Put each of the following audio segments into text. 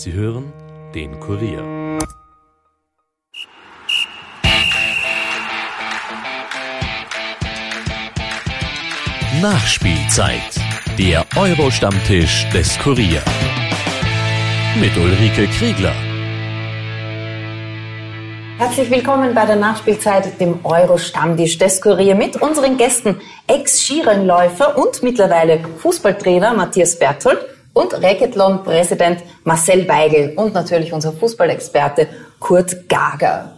Sie hören den Kurier. Nachspielzeit. Der Euro-Stammtisch des Kurier. Mit Ulrike Kriegler. Herzlich willkommen bei der Nachspielzeit, dem Euro-Stammtisch des Kurier mit unseren Gästen Ex-Skirennläufer und mittlerweile Fußballtrainer Matthias Berthold und Racketlon-Präsident Marcel Weigel und natürlich unser Fußballexperte Kurt Gager.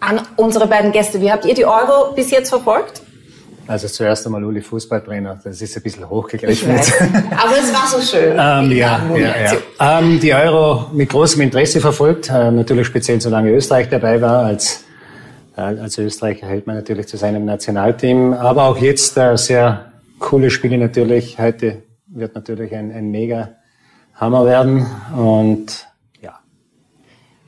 An unsere beiden Gäste, wie habt ihr die Euro bis jetzt verfolgt? Also zuerst einmal Uli Fußballtrainer, das ist ein bisschen hochgegriffen. Aber es war so schön. ähm, ja, ja, ja. Ähm, die Euro mit großem Interesse verfolgt, äh, natürlich speziell solange Österreich dabei war. Als, äh, als Österreicher hält man natürlich zu seinem Nationalteam. Aber auch jetzt äh, sehr coole Spiele natürlich. Heute wird natürlich ein, ein mega Hammer werden und ja.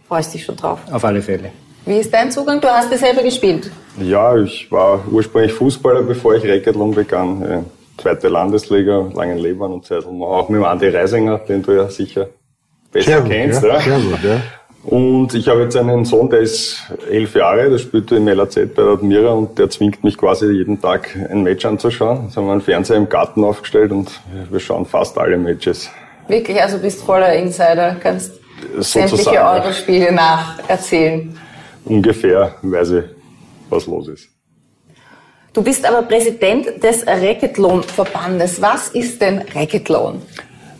Freust dich schon drauf? Auf alle Fälle. Wie ist dein Zugang? Du hast ja selber gespielt. Ja, ich war ursprünglich Fußballer, bevor ich Racketlon begann. Zweite Landesliga, Langenlebern und Zeitung. Auch mit dem Andi Reisinger, den du ja sicher besser sehr kennst. ja. Ja. Gut, ja. Und ich habe jetzt einen Sohn, der ist elf Jahre, der spielt im LAZ bei der Admira und der zwingt mich quasi jeden Tag ein Match anzuschauen. Jetzt haben wir einen Fernseher im Garten aufgestellt und wir schauen fast alle Matches. Wirklich, also bist voller Insider, kannst Sozusagen, sämtliche Euro-Spiele nacherzählen. Ungefähr weiß ich, was los ist. Du bist aber Präsident des Racketlon-Verbandes. Was ist denn Racketlon?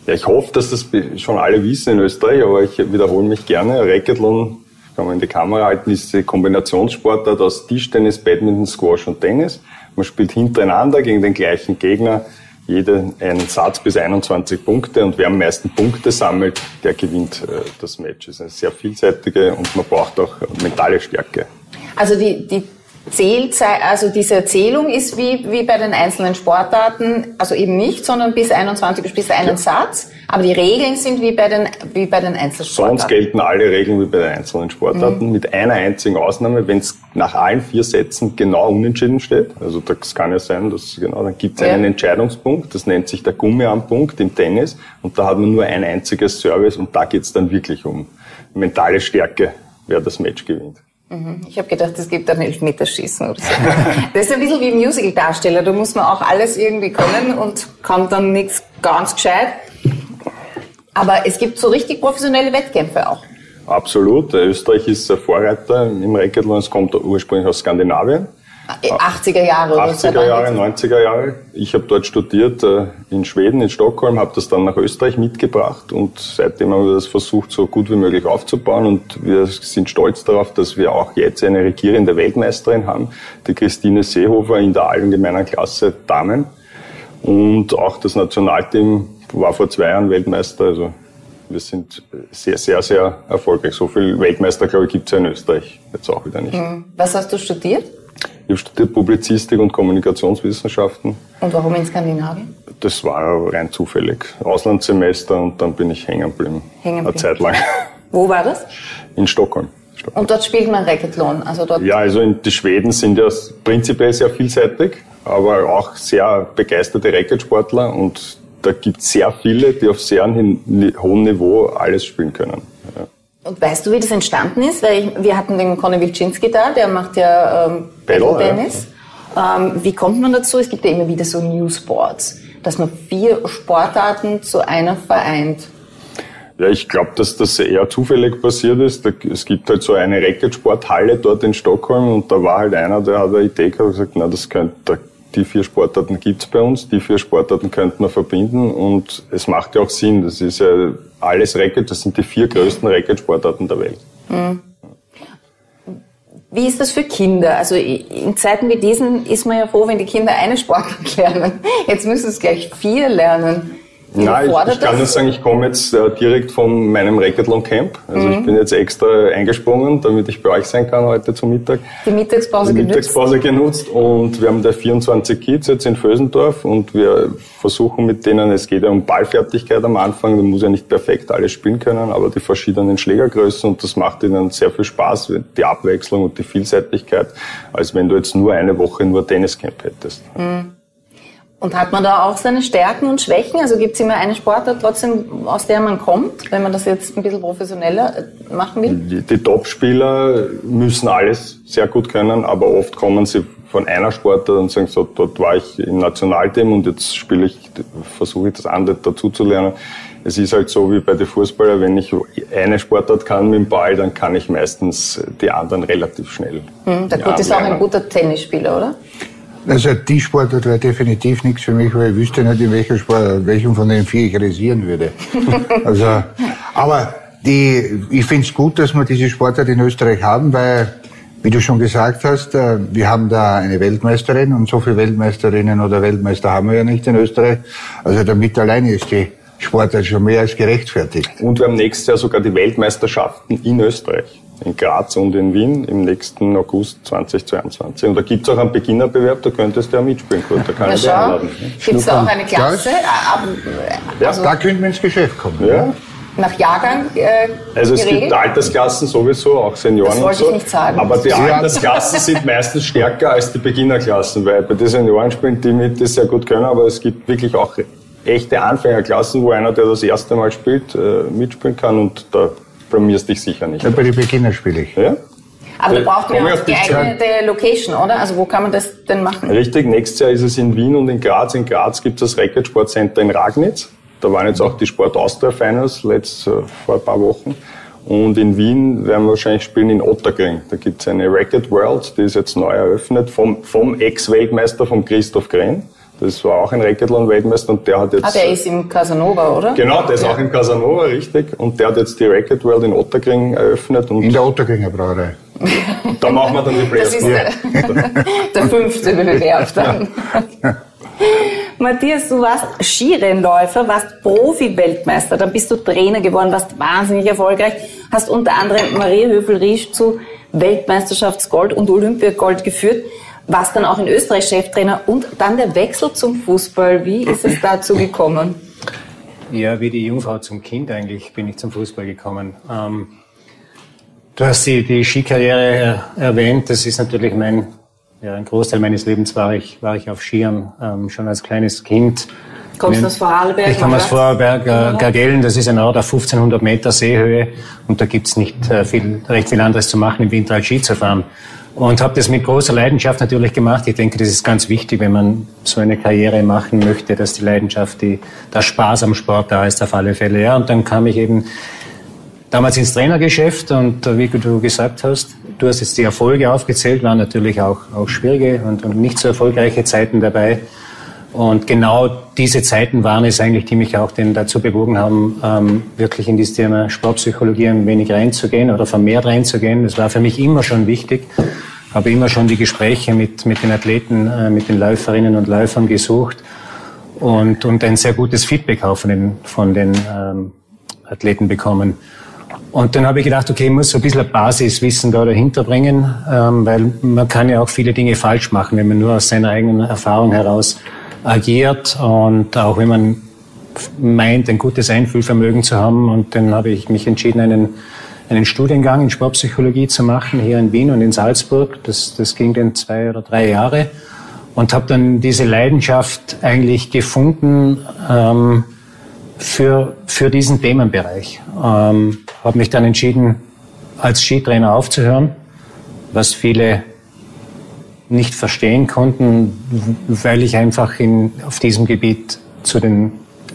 Ja, ich hoffe, dass das schon alle wissen in Österreich, aber ich wiederhole mich gerne. Racketlon, kann man in die Kamera halten, ist die Kombinationssportart aus Tischtennis, Badminton, Squash und Tennis. Man spielt hintereinander gegen den gleichen Gegner, jeder einen Satz bis 21 Punkte und wer am meisten Punkte sammelt, der gewinnt äh, das Match. Das ist eine sehr vielseitige und man braucht auch mentale Stärke. Also die, die Zählzeit, also diese Zählung ist wie, wie bei den einzelnen Sportarten, also eben nicht, sondern bis 21 spielst du einen ja. Satz, aber die Regeln sind wie bei den, wie bei den Einzelsportarten. Sonst gelten alle Regeln wie bei den einzelnen Sportarten, mhm. mit einer einzigen Ausnahme, wenn es nach allen vier Sätzen genau unentschieden steht. Also das kann ja sein, dass genau, dann gibt es ja. einen Entscheidungspunkt, das nennt sich der Gummiarmpunkt im Tennis und da hat man nur ein einziges Service und da geht es dann wirklich um mentale Stärke, wer das Match gewinnt. Mhm. Ich habe gedacht, es gibt ein Elfmeterschießen oder so. Das ist ein bisschen wie Musical-Darsteller. Da muss man auch alles irgendwie können und kann dann nichts ganz gescheit. Aber es gibt so richtig professionelle Wettkämpfe auch. Absolut. Österreich ist ein Vorreiter im Racketlon. Es kommt ursprünglich aus Skandinavien. 80er Jahre oder 80er Jahre, 90er Jahre. Ich habe dort studiert äh, in Schweden, in Stockholm, habe das dann nach Österreich mitgebracht und seitdem haben wir das versucht, so gut wie möglich aufzubauen und wir sind stolz darauf, dass wir auch jetzt eine regierende Weltmeisterin haben, die Christine Seehofer in der allgemeinen Klasse Damen und auch das Nationalteam war vor zwei Jahren Weltmeister, also wir sind sehr, sehr, sehr erfolgreich. So viel Weltmeister, glaube ich, gibt es ja in Österreich jetzt auch wieder nicht. Hm. Was hast du studiert? Ich habe studiert Publizistik und Kommunikationswissenschaften. Und warum in Skandinavien? Das war rein zufällig. Auslandssemester und dann bin ich hängen geblieben. Hängen geblieben. Eine Zeit lang. Wo war das? In Stockholm. Stockholm. Und dort spielt man Racketlon? Also dort ja, also die Schweden sind ja prinzipiell sehr vielseitig, aber auch sehr begeisterte Racketsportler und da gibt es sehr viele, die auf sehr hohem Niveau alles spielen können. Ja. Und weißt du, wie das entstanden ist? Weil ich, wir hatten den Conny Wilczynski da, der macht ja ähm, Tennis. Ja. Ähm, wie kommt man dazu? Es gibt ja immer wieder so New Sports, dass man vier Sportarten zu einer vereint. Ja, ich glaube, dass das eher zufällig passiert ist. Es gibt halt so eine Racketsporthalle dort in Stockholm und da war halt einer, der hat eine Idee gehabt und gesagt, na, das könnte, die vier Sportarten gibt's bei uns, die vier Sportarten könnten wir verbinden und es macht ja auch Sinn. Das ist ja alles Racket, das sind die vier größten Racket-Sportarten der Welt. Mhm. Wie ist das für Kinder? Also in Zeiten wie diesen ist man ja froh, wenn die Kinder eine Sportart lernen. Jetzt müssen es gleich vier lernen. Nein, ich, ich kann nur sagen, ich komme jetzt äh, direkt von meinem Racketlon Camp. Also mhm. ich bin jetzt extra eingesprungen, damit ich bei euch sein kann heute zum Mittag. Die Mittagspause Die Mittagspause genutzt. genutzt und wir haben da 24 Kids jetzt in Vösendorf und wir versuchen mit denen, es geht ja um Ballfertigkeit am Anfang, da muss ja nicht perfekt alles spielen können, aber die verschiedenen Schlägergrößen und das macht ihnen sehr viel Spaß, die Abwechslung und die Vielseitigkeit, als wenn du jetzt nur eine Woche nur Tenniscamp hättest. Mhm. Und hat man da auch seine Stärken und Schwächen? Also gibt es immer eine Sportart trotzdem, aus der man kommt, wenn man das jetzt ein bisschen professioneller äh, machen will? Die, die Top-Spieler müssen alles sehr gut können, aber oft kommen sie von einer Sportart und sagen so, dort war ich im Nationalteam und jetzt spiele ich, versuche ich das andere dazu zu lernen. Es ist halt so wie bei den Fußballern, wenn ich eine Sportart kann mit dem Ball, dann kann ich meistens die anderen relativ schnell. Hm, der Kurt ist auch ein guter Tennisspieler, oder? Also die Sportart wäre definitiv nichts für mich, weil ich wüsste nicht, in welcher Sport, welchen von den vier ich rasieren würde. also, aber die, ich finde es gut, dass wir diese Sportart in Österreich haben, weil, wie du schon gesagt hast, äh, wir haben da eine Weltmeisterin und so viele Weltmeisterinnen oder Weltmeister haben wir ja nicht in Österreich. Also damit alleine ist die Sportart schon mehr als gerechtfertigt. Und wir haben nächstes Jahr sogar die Weltmeisterschaften in Österreich in Graz und in Wien im nächsten August 2022. Und da gibt es auch einen Beginnerbewerb, da könntest du ja mitspielen, Kurt. Da kann Na, ich dich einladen. Gibt es da auch eine Klasse? Ja, also da könnten wir ins Geschäft kommen. Ja. Nach Jahrgang äh, Also es geregelt? gibt Altersklassen sowieso, auch Senioren Das wollte und so. ich nicht sagen. Aber die Altersklassen sind meistens stärker als die Beginnerklassen, weil bei den Senioren spielen die mit, die sehr gut können, aber es gibt wirklich auch echte Anfängerklassen, wo einer, der das erste Mal spielt, äh, mitspielen kann und da blamierst dich sicher nicht. Ja, bei den Beginnern spiele ich. Ja? Aber da braucht man ja geeignete Location, oder? Also wo kann man das denn machen? Richtig, nächstes Jahr ist es in Wien und in Graz. In Graz gibt es das Racket Sportcenter in Ragnitz. Da waren jetzt auch die Sport Austria Finals letzt, äh, vor ein paar Wochen. Und in Wien werden wir wahrscheinlich spielen in Otterkring. Da gibt es eine Racket World, die ist jetzt neu eröffnet vom, vom Ex-Weltmeister, vom Christoph Gren. Das war auch ein Racquetball-Weltmeister und der hat jetzt... Ah, der ist im Casanova, oder? Genau, der ist auch im Casanova, richtig. Und der hat jetzt die Racket World in Otterkring eröffnet. Und In der Otterkringer Brauerei. da machen wir dann die Das Players. ist der, der fünfte Bewerb dann. Matthias, du warst Skirennläufer, warst Profi-Weltmeister, dann bist du Trainer geworden, warst wahnsinnig erfolgreich, hast unter anderem Marie Höfel-Riesch zu Weltmeisterschaftsgold und Olympiagold geführt, warst dann auch in Österreich Cheftrainer und dann der Wechsel zum Fußball. Wie ist es dazu gekommen? Ja, wie die Jungfrau zum Kind eigentlich bin ich zum Fußball gekommen. Ähm, du hast die, die Skikarriere äh, erwähnt. Das ist natürlich mein, ja, ein Großteil meines Lebens war ich, war ich auf Skiern, ähm, schon als kleines Kind. Kommst du aus Vorarlberg? Ich komme aus? Vorarlberg, äh, Gargellen, das ist ein Ort auf 1500 Meter Seehöhe und da gibt's nicht äh, viel, recht viel anderes zu machen im Winter als Ski zu fahren. Und habe das mit großer Leidenschaft natürlich gemacht. Ich denke, das ist ganz wichtig, wenn man so eine Karriere machen möchte, dass die Leidenschaft, die, der Spaß am Sport da ist auf alle Fälle. Ja, und dann kam ich eben damals ins Trainergeschäft und äh, wie du gesagt hast, du hast jetzt die Erfolge aufgezählt, waren natürlich auch, auch schwierige und, und nicht so erfolgreiche Zeiten dabei. Und genau diese Zeiten waren es eigentlich, die mich auch denn dazu bewogen haben, ähm, wirklich in dieses Thema Sportpsychologie ein wenig reinzugehen oder vermehrt reinzugehen. Das war für mich immer schon wichtig. Habe immer schon die Gespräche mit, mit den Athleten, äh, mit den Läuferinnen und Läufern gesucht und, und ein sehr gutes Feedback auch von den, von den ähm, Athleten bekommen. Und dann habe ich gedacht, okay, ich muss so ein bisschen Basiswissen da dahinter bringen, ähm, weil man kann ja auch viele Dinge falsch machen, wenn man nur aus seiner eigenen Erfahrung heraus agiert und auch wenn man meint, ein gutes Einfühlvermögen zu haben. Und dann habe ich mich entschieden, einen, einen Studiengang in Sportpsychologie zu machen, hier in Wien und in Salzburg. Das, das ging dann zwei oder drei Jahre und habe dann diese Leidenschaft eigentlich gefunden ähm, für, für diesen Themenbereich. Ähm, habe mich dann entschieden, als Skitrainer aufzuhören, was viele nicht verstehen konnten, weil ich einfach in, auf diesem Gebiet zu den,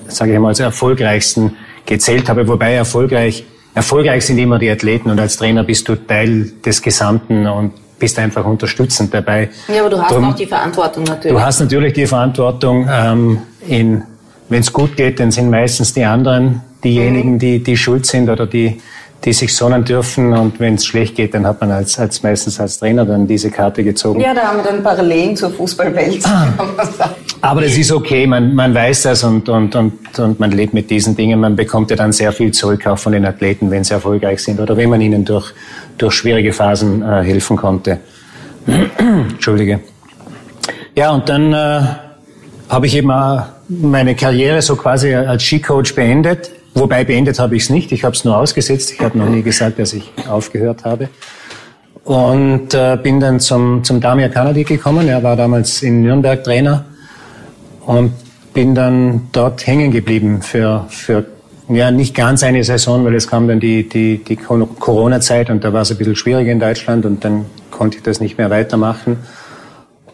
sage ich mal, erfolgreichsten gezählt habe. Wobei erfolgreich, erfolgreich sind immer die Athleten und als Trainer bist du Teil des Gesamten und bist einfach unterstützend dabei. Ja, aber du hast Drum- auch die Verantwortung natürlich. Du hast natürlich die Verantwortung, ähm, in, wenn es gut geht, dann sind meistens die anderen diejenigen, die, die schuld sind oder die, die sich sonnen dürfen. Und wenn es schlecht geht, dann hat man als, als meistens als Trainer dann diese Karte gezogen. ja, da haben wir dann Parallelen zur Fußballwelt, sagen. Aber das ist okay, man, man weiß das und, und, und, und man lebt mit diesen Dingen. Man bekommt ja dann sehr viel zurück, auch von den Athleten, wenn sie erfolgreich sind oder wenn man ihnen durch, durch schwierige Phasen äh, helfen konnte. Entschuldige. Ja, und dann äh, habe ich eben auch meine Karriere so quasi als Skicoach beendet. Wobei beendet habe ich es nicht, ich habe es nur ausgesetzt. Ich habe noch nie gesagt, dass ich aufgehört habe. Und äh, bin dann zum, zum Damir Kanadi gekommen. Er war damals in Nürnberg Trainer. und bin dann dort hängen geblieben für, für ja, nicht ganz eine Saison, weil es kam dann die, die, die Corona-Zeit und da war es ein bisschen schwierig in Deutschland und dann konnte ich das nicht mehr weitermachen.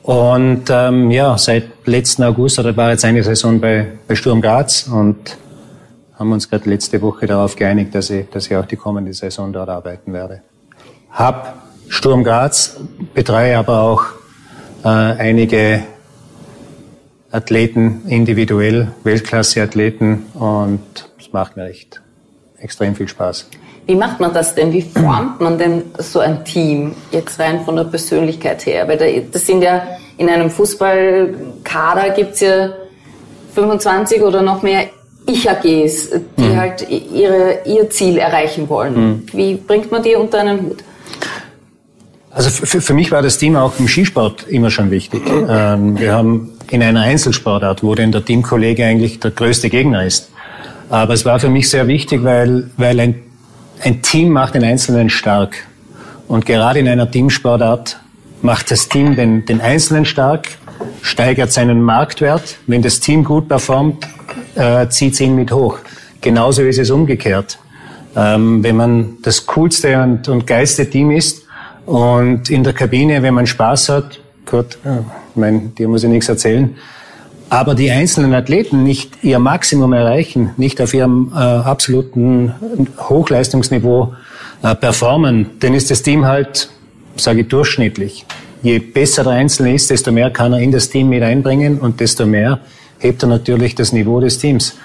Und ähm, ja, seit letzten August, oder war jetzt eine Saison bei, bei Sturm Graz und haben uns gerade letzte Woche darauf geeinigt, dass ich, dass ich auch die kommende Saison dort arbeiten werde. Hab Sturm Graz, betreue aber auch äh, einige Athleten individuell, Weltklasse-Athleten und es macht mir echt extrem viel Spaß. Wie macht man das denn? Wie formt man denn so ein Team jetzt rein von der Persönlichkeit her? Weil das sind ja in einem Fußballkader gibt's ja 25 oder noch mehr Ich-AGs, die mhm. halt ihre, ihr Ziel erreichen wollen. Mhm. Wie bringt man die unter einen Hut? Also für, für mich war das Team auch im Skisport immer schon wichtig. Ähm, wir haben in einer Einzelsportart, wo denn der Teamkollege eigentlich der größte Gegner ist. Aber es war für mich sehr wichtig, weil, weil ein, ein Team macht den Einzelnen stark. Und gerade in einer Teamsportart macht das Team den, den Einzelnen stark, steigert seinen Marktwert. Wenn das Team gut performt, äh, zieht ihn mit hoch. Genauso ist es umgekehrt. Ähm, wenn man das coolste und, und geilste Team ist, und in der Kabine, wenn man Spaß hat, Gott, ich mein, dir muss ich nichts erzählen, aber die einzelnen Athleten nicht ihr Maximum erreichen, nicht auf ihrem äh, absoluten Hochleistungsniveau äh, performen, dann ist das Team halt, sage ich, durchschnittlich. Je besser der Einzelne ist, desto mehr kann er in das Team mit einbringen und desto mehr hebt er natürlich das Niveau des Teams.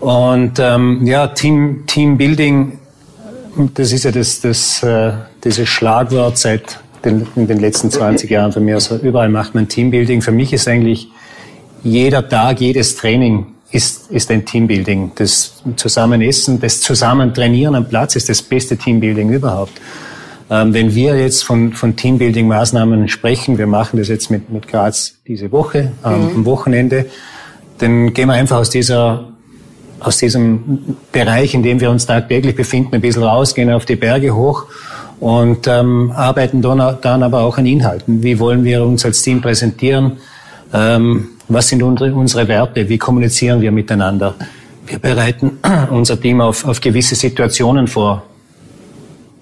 Und ähm, ja, Team, Teambuilding das ist ja das, das, äh, dieses Schlagwort seit den, in den letzten 20 Jahren von mir. Also überall macht man Teambuilding. Für mich ist eigentlich jeder Tag, jedes Training ist, ist ein Teambuilding. Das Zusammenessen, das Zusammentrainieren am Platz ist das beste Teambuilding überhaupt. Ähm, wenn wir jetzt von, von Teambuilding-Maßnahmen sprechen, wir machen das jetzt mit, mit Graz diese Woche, ähm, mhm. am Wochenende, dann gehen wir einfach aus dieser aus diesem Bereich, in dem wir uns tagtäglich befinden, ein bisschen rausgehen auf die Berge hoch und ähm, arbeiten dann, aber auch an Inhalten. Wie wollen wir uns als Team präsentieren? Ähm, was sind unsere, unsere Werte? Wie kommunizieren wir miteinander? Wir bereiten unser Team auf, auf gewisse Situationen vor,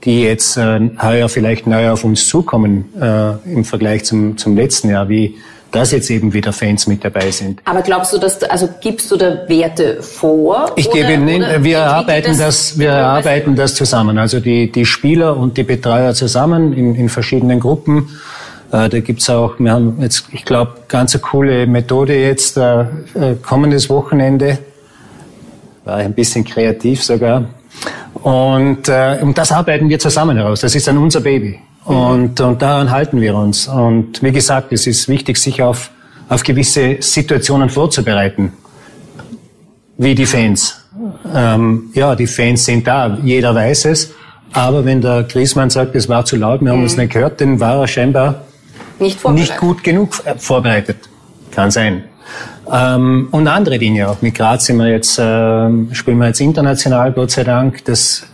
die jetzt äh, heuer vielleicht neu auf uns zukommen äh, im Vergleich zum, zum letzten Jahr, wie dass jetzt eben wieder Fans mit dabei sind. Aber glaubst du, dass also gibst du da Werte vor? Ich gebe Ihnen, wir erarbeiten das, das, wir erarbeiten das zusammen. Also die die Spieler und die Betreuer zusammen in, in verschiedenen Gruppen. Äh, da gibt's auch, wir haben jetzt, ich glaube, ganz eine coole Methode jetzt äh, äh, kommendes Wochenende. War ein bisschen kreativ sogar. Und, äh, und das arbeiten wir zusammen heraus. Das ist dann unser Baby. Und, und daran halten wir uns. Und wie gesagt, es ist wichtig, sich auf, auf gewisse Situationen vorzubereiten. Wie die Fans. Ähm, ja, die Fans sind da, jeder weiß es. Aber wenn der Griesmann sagt, es war zu laut, wir haben mhm. uns nicht gehört, dann war er scheinbar nicht, nicht gut genug äh, vorbereitet. Kann sein. Ähm, und andere Dinge auch. Mit Graz sind wir jetzt, äh, spielen wir jetzt international, Gott sei Dank. Das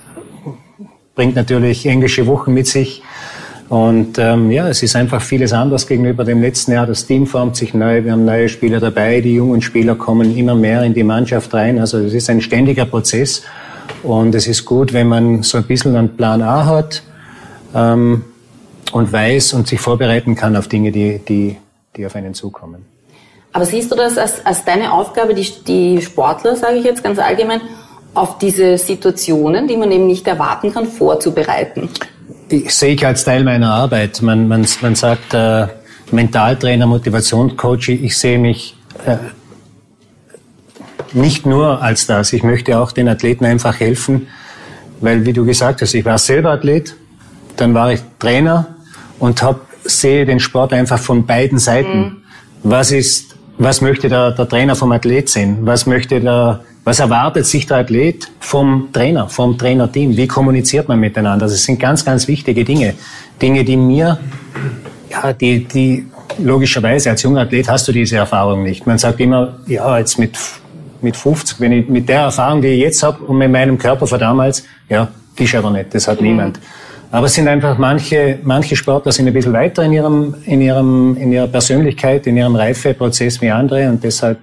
bringt natürlich englische Wochen mit sich. Und ähm, ja, es ist einfach vieles anders gegenüber dem letzten Jahr. Das Team formt sich neu, wir haben neue Spieler dabei, die jungen Spieler kommen immer mehr in die Mannschaft rein. Also es ist ein ständiger Prozess und es ist gut, wenn man so ein bisschen einen Plan A hat ähm, und weiß und sich vorbereiten kann auf Dinge, die, die, die auf einen zukommen. Aber siehst du das als, als deine Aufgabe, die, die Sportler, sage ich jetzt ganz allgemein, auf diese Situationen, die man eben nicht erwarten kann, vorzubereiten? Ich sehe ich als Teil meiner Arbeit. Man, man, man sagt äh, Mentaltrainer, Motivationscoach. Ich sehe mich äh, nicht nur als das. Ich möchte auch den Athleten einfach helfen, weil, wie du gesagt hast, ich war selber Athlet, dann war ich Trainer und hab, sehe den Sport einfach von beiden Seiten. Mhm. Was ist, was möchte der, der Trainer vom Athlet sehen? Was möchte der was erwartet sich der Athlet vom Trainer, vom Trainerteam? Wie kommuniziert man miteinander? Das sind ganz, ganz wichtige Dinge. Dinge, die mir, ja, die, die, logischerweise als junger Athlet hast du diese Erfahrung nicht. Man sagt immer, ja, jetzt mit, mit 50, wenn ich mit der Erfahrung, die ich jetzt habe und mit meinem Körper von damals, ja, die ist aber nicht, das hat mhm. niemand. Aber es sind einfach manche, manche Sportler sind ein bisschen weiter in ihrem, in ihrem, in ihrer Persönlichkeit, in ihrem Reifeprozess wie andere und deshalb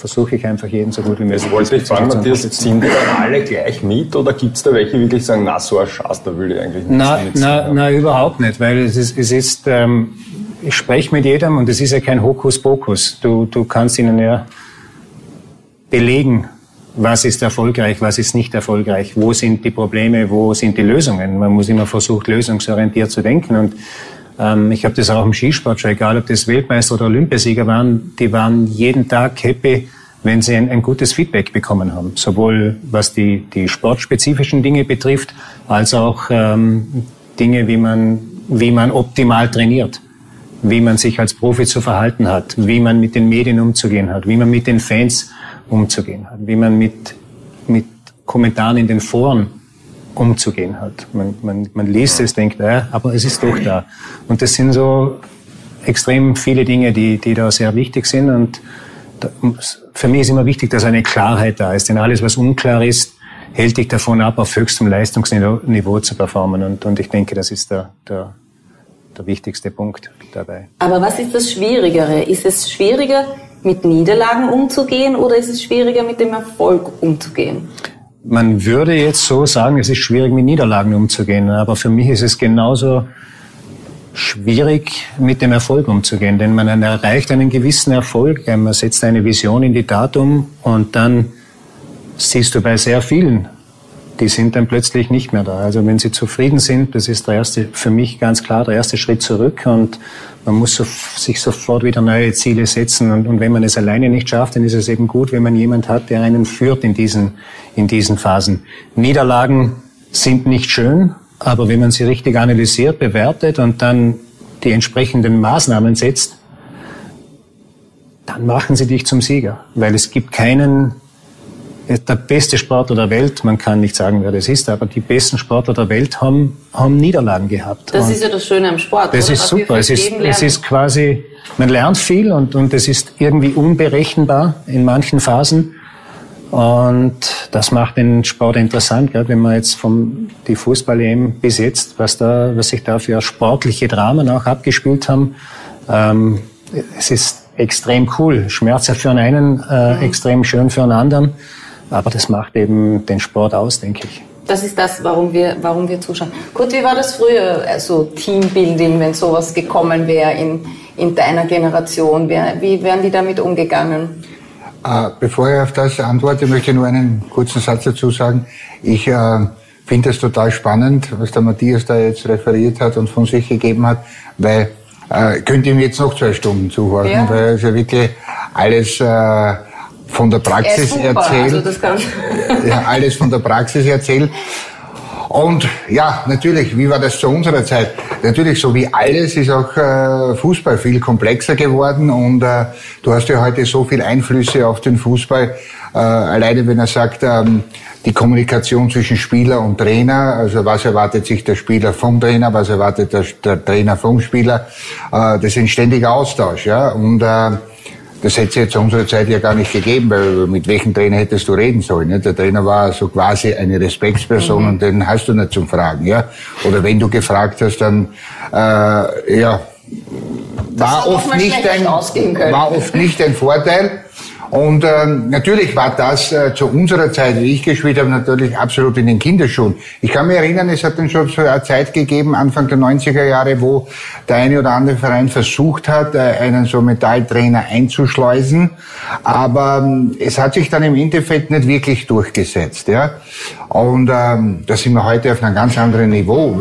versuche ich einfach jeden so gut wie möglich. Das wollte ich fragen, Matthias, ziehen die dann alle gleich mit oder gibt es da welche, die wirklich sagen, na, so ein Schatz, da will ich eigentlich nicht na, na, na, überhaupt nicht, weil es ist, es ist ähm, ich spreche mit jedem und es ist ja kein Hokuspokus. Du, du kannst ihnen ja belegen, was ist erfolgreich, was ist nicht erfolgreich, wo sind die Probleme, wo sind die Lösungen. Man muss immer versuchen, lösungsorientiert zu denken. Und ich habe das auch im Skisport schon, egal ob das Weltmeister oder Olympiasieger waren, die waren jeden Tag happy, wenn sie ein, ein, gutes Feedback bekommen haben. Sowohl was die, die sportspezifischen Dinge betrifft, als auch ähm, Dinge, wie man, wie man optimal trainiert. Wie man sich als Profi zu verhalten hat, wie man mit den Medien umzugehen hat, wie man mit den Fans umzugehen hat, wie man mit, mit Kommentaren in den Foren umzugehen hat. Man, man, man liest es, denkt, äh, aber es ist doch da. Und das sind so extrem viele Dinge, die, die da sehr wichtig sind. Und da, für mich ist immer wichtig, dass eine Klarheit da ist. Denn alles, was unklar ist, hält dich davon ab, auf höchstem Leistungsniveau zu performen. Und, und ich denke, das ist der, der, der wichtigste Punkt dabei. Aber was ist das Schwierigere? Ist es schwieriger, mit Niederlagen umzugehen oder ist es schwieriger, mit dem Erfolg umzugehen? Man würde jetzt so sagen, es ist schwierig, mit Niederlagen umzugehen, aber für mich ist es genauso schwierig, mit dem Erfolg umzugehen, denn man erreicht einen gewissen Erfolg, man setzt eine Vision in die Tat um und dann siehst du bei sehr vielen die sind dann plötzlich nicht mehr da. Also wenn sie zufrieden sind, das ist der erste, für mich ganz klar der erste Schritt zurück und man muss so, sich sofort wieder neue Ziele setzen und, und wenn man es alleine nicht schafft, dann ist es eben gut, wenn man jemand hat, der einen führt in diesen, in diesen Phasen. Niederlagen sind nicht schön, aber wenn man sie richtig analysiert, bewertet und dann die entsprechenden Maßnahmen setzt, dann machen sie dich zum Sieger, weil es gibt keinen der beste Sportler der Welt, man kann nicht sagen, wer das ist, aber die besten Sportler der Welt haben, haben Niederlagen gehabt. Das und ist ja das Schöne am Sport. Das oder? ist super. Es ist, es ist quasi, man lernt viel und, und es ist irgendwie unberechenbar in manchen Phasen. Und das macht den Sport interessant, gell? wenn man jetzt vom die Fußball-EM bis jetzt, was da, was sich da für sportliche Dramen auch abgespielt haben, ähm, es ist extrem cool. Schmerzhaft für einen, äh, mhm. extrem schön für einen anderen. Aber das macht eben den Sport aus, denke ich. Das ist das, warum wir, warum wir zuschauen. Kurt, wie war das früher, also Teambuilding, wenn sowas gekommen wäre in, in deiner Generation? Wie wären die damit umgegangen? Äh, bevor ich auf das antworte, möchte ich nur einen kurzen Satz dazu sagen. Ich äh, finde es total spannend, was der Matthias da jetzt referiert hat und von sich gegeben hat, weil äh, könnte ihm jetzt noch zwei Stunden zuhören, ja. weil es ja wirklich alles äh, von der Praxis erzählt. Also ja, alles von der Praxis erzählt. Und ja, natürlich, wie war das zu unserer Zeit? Natürlich, so wie alles ist auch äh, Fußball viel komplexer geworden und äh, du hast ja heute so viel Einflüsse auf den Fußball. Äh, alleine wenn er sagt, ähm, die Kommunikation zwischen Spieler und Trainer, also was erwartet sich der Spieler vom Trainer, was erwartet der, der Trainer vom Spieler, äh, das ist ein ständiger Austausch, ja. Und äh, das hätte es ja zu unserer Zeit ja gar nicht gegeben, weil mit welchem Trainer hättest du reden sollen? Ne? Der Trainer war so quasi eine Respektsperson mhm. und den hast du nicht zum Fragen, ja. Oder wenn du gefragt hast, dann äh, ja, war oft nicht ein war oft nicht ein Vorteil. Und ähm, natürlich war das äh, zu unserer Zeit, wie ich gespielt habe, natürlich absolut in den Kinderschuhen. Ich kann mich erinnern, es hat dann schon so eine Zeit gegeben, Anfang der 90er Jahre, wo der eine oder andere Verein versucht hat, äh, einen so Metalltrainer einzuschleusen. Aber ähm, es hat sich dann im Endeffekt nicht wirklich durchgesetzt. Ja? Und ähm, da sind wir heute auf einem ganz anderen Niveau.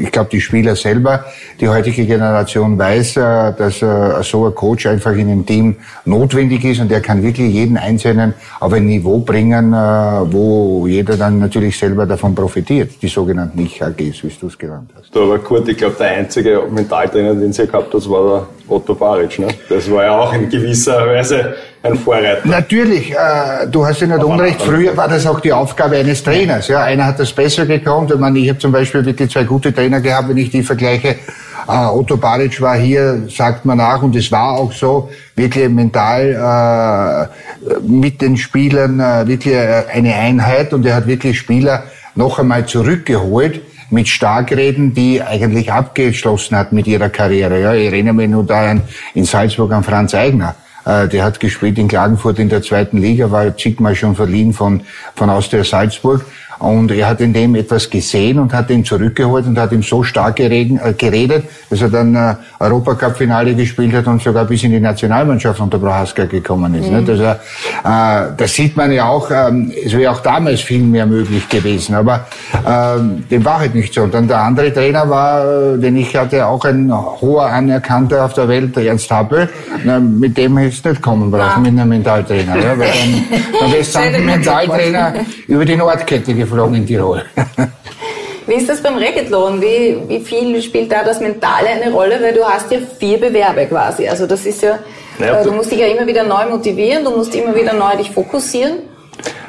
Ich glaube, die Spieler selber, die heutige Generation weiß, äh, dass äh, so ein Coach einfach in einem Team notwendig ist und der kann wirklich jeden Einzelnen auf ein Niveau bringen, äh, wo jeder dann natürlich selber davon profitiert. Die sogenannten Ich-AGs, wie du es genannt hast. Da war Kurt, ich glaube, der einzige Mentaltrainer, den sie gehabt hat, war der Otto Baric. Ne? Das war ja auch in gewisser Weise ein Vorreiter. Natürlich, äh, du hast ja nicht Unrecht. Früher war das auch die Aufgabe eines Trainers. Ja, einer hat das besser gekonnt. Ich, meine, ich habe zum Beispiel wirklich zwei gute Trainer gehabt, wenn ich die vergleiche. Äh, Otto Baric war hier, sagt man nach, und es war auch so, wirklich mental äh, mit den Spielern äh, wirklich eine Einheit und er hat wirklich Spieler noch einmal zurückgeholt mit Starkreden, die eigentlich abgeschlossen hat mit ihrer Karriere. Ja, ich erinnere mich nur da an, in Salzburg an Franz Eigner. Äh, der hat gespielt in Klagenfurt in der zweiten Liga, war zigmal schon verliehen von, von Austria Salzburg. Und er hat in dem etwas gesehen und hat ihn zurückgeholt und hat ihm so stark äh, geredet, dass er dann äh, Europacup-Finale gespielt hat und sogar bis in die Nationalmannschaft unter Prohaska gekommen ist. Mhm. Also, äh, das sieht man ja auch, ähm, es wäre auch damals viel mehr möglich gewesen, aber ähm, dem war halt nicht so. Und dann der andere Trainer war, den ich hatte, auch ein hoher Anerkannter auf der Welt, Ernst Happel. Na, mit dem hätte es nicht kommen brauchen, ja. mit einem Mentaltrainer. Ja, weil dann, dann wäre es Mentaltrainer über die Nordkette geflogen in Tirol. Wie ist das beim Racketlon? Wie, wie viel spielt da das Mentale eine Rolle? Weil du hast ja vier Bewerbe quasi. Also das ist ja, ja äh, du musst dich ja immer wieder neu motivieren, du musst immer wieder neu dich fokussieren.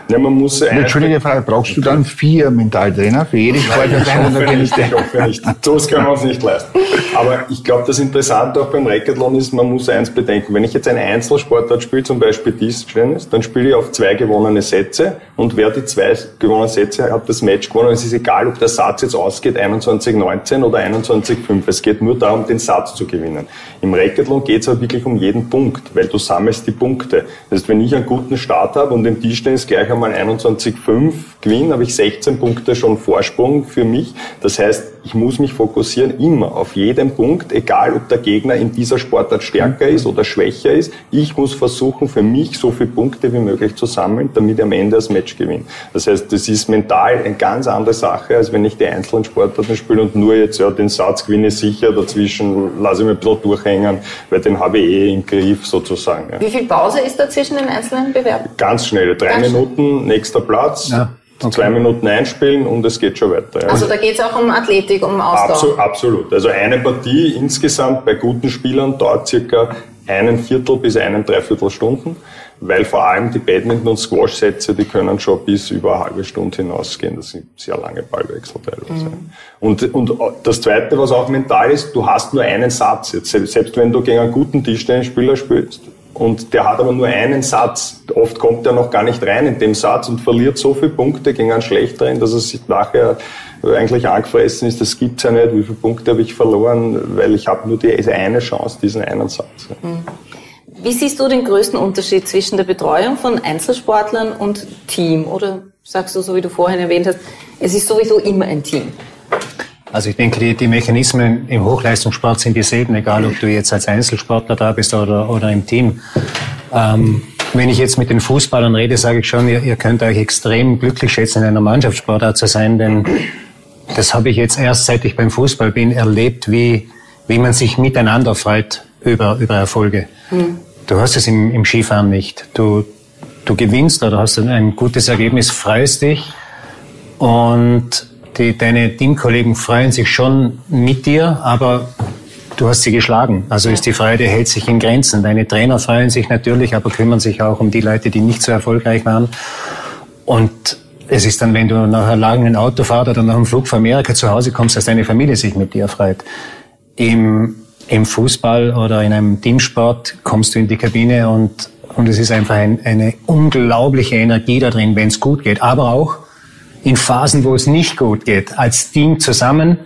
Ja, man muss Entschuldige Frage, brauchst du dann vier Mentaltrainer für jede Sportart? Ich hoffe nicht, ich hoffe nicht. Das können wir uns nicht leisten. Aber ich glaube, das Interessante auch beim Racketlon ist, man muss eins bedenken. Wenn ich jetzt eine Einzelsportart spiele, zum Beispiel Tischtennis, dann spiele ich auf zwei gewonnene Sätze und wer die zwei gewonnenen Sätze hat das Match gewonnen. Es ist egal, ob der Satz jetzt ausgeht 21-19 oder 21-5. Es geht nur darum, den Satz zu gewinnen. Im Racketlon geht es aber wirklich um jeden Punkt, weil du sammelst die Punkte. Das heißt, wenn ich einen guten Start habe und im Tischtennis gleich einmal 21,5 gewinne, habe ich 16 Punkte schon Vorsprung für mich. Das heißt, ich muss mich fokussieren immer auf jeden Punkt, egal ob der Gegner in dieser Sportart stärker ist oder schwächer ist. Ich muss versuchen, für mich so viele Punkte wie möglich zu sammeln, damit ich am Ende das Match gewinne. Das heißt, das ist mental eine ganz andere Sache, als wenn ich die einzelnen Sportarten spiele und nur jetzt ja den Satz gewinne sicher, dazwischen lasse ich mich ein bisschen durchhängen, weil den habe ich eh im Griff sozusagen. Ja. Wie viel Pause ist da zwischen den einzelnen Bewerben? Ganz schnell, drei ganz Minuten, schnell. nächster Platz. Ja. Okay. Zwei Minuten einspielen und es geht schon weiter. Ja. Also da geht es auch um Athletik, um Ausdauer. Absolut, absolut. Also eine Partie insgesamt bei guten Spielern dauert circa einen Viertel bis einen Dreiviertel Stunden, weil vor allem die Badminton- und Squash-Sätze, die können schon bis über eine halbe Stunde hinausgehen. Das sind sehr lange Ballwechsel teilweise. Mhm. Und, und das Zweite, was auch mental ist, du hast nur einen Satz. Jetzt, selbst wenn du gegen einen guten Tischtennisspieler spielst, und der hat aber nur einen Satz. Oft kommt er noch gar nicht rein in dem Satz und verliert so viele Punkte gegen einen schlechteren, dass er sich nachher eigentlich angefressen ist. Das gibt's ja nicht. Wie viele Punkte habe ich verloren? Weil ich habe nur diese eine Chance, diesen einen Satz. Mhm. Wie siehst du den größten Unterschied zwischen der Betreuung von Einzelsportlern und Team? Oder sagst du, so wie du vorhin erwähnt hast, es ist sowieso immer ein Team? Also ich denke, die, die Mechanismen im Hochleistungssport sind dieselben, egal ob du jetzt als Einzelsportler da bist oder, oder im Team. Ähm, wenn ich jetzt mit den Fußballern rede, sage ich schon, ihr, ihr könnt euch extrem glücklich schätzen, in einer Mannschaftssportart zu sein, denn das habe ich jetzt erst, seit ich beim Fußball bin, erlebt, wie, wie man sich miteinander freut über, über Erfolge. Mhm. Du hast es im, im Skifahren nicht. Du, du gewinnst oder hast ein gutes Ergebnis, freust dich und die, deine Teamkollegen freuen sich schon mit dir, aber du hast sie geschlagen. Also ist die Freude hält sich in Grenzen. Deine Trainer freuen sich natürlich, aber kümmern sich auch um die Leute, die nicht so erfolgreich waren. Und es ist dann, wenn du nach einer langen Autofahrt oder nach einem Flug von Amerika zu Hause kommst, dass deine Familie sich mit dir freut. Im, im Fußball oder in einem Teamsport kommst du in die Kabine und, und es ist einfach ein, eine unglaubliche Energie da drin, wenn es gut geht. Aber auch, in Phasen, wo es nicht gut geht, als Team zusammen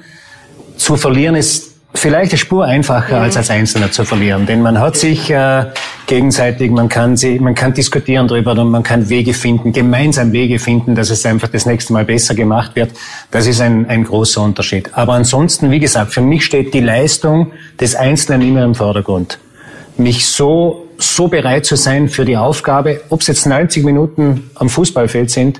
zu verlieren, ist vielleicht eine Spur einfacher mhm. als als Einzelner zu verlieren, denn man hat sich äh, gegenseitig, man kann sie, man kann diskutieren darüber und man kann Wege finden, gemeinsam Wege finden, dass es einfach das nächste Mal besser gemacht wird. Das ist ein, ein großer Unterschied. Aber ansonsten, wie gesagt, für mich steht die Leistung des Einzelnen immer im Vordergrund. Mich so so bereit zu sein für die Aufgabe, ob es jetzt 90 Minuten am Fußballfeld sind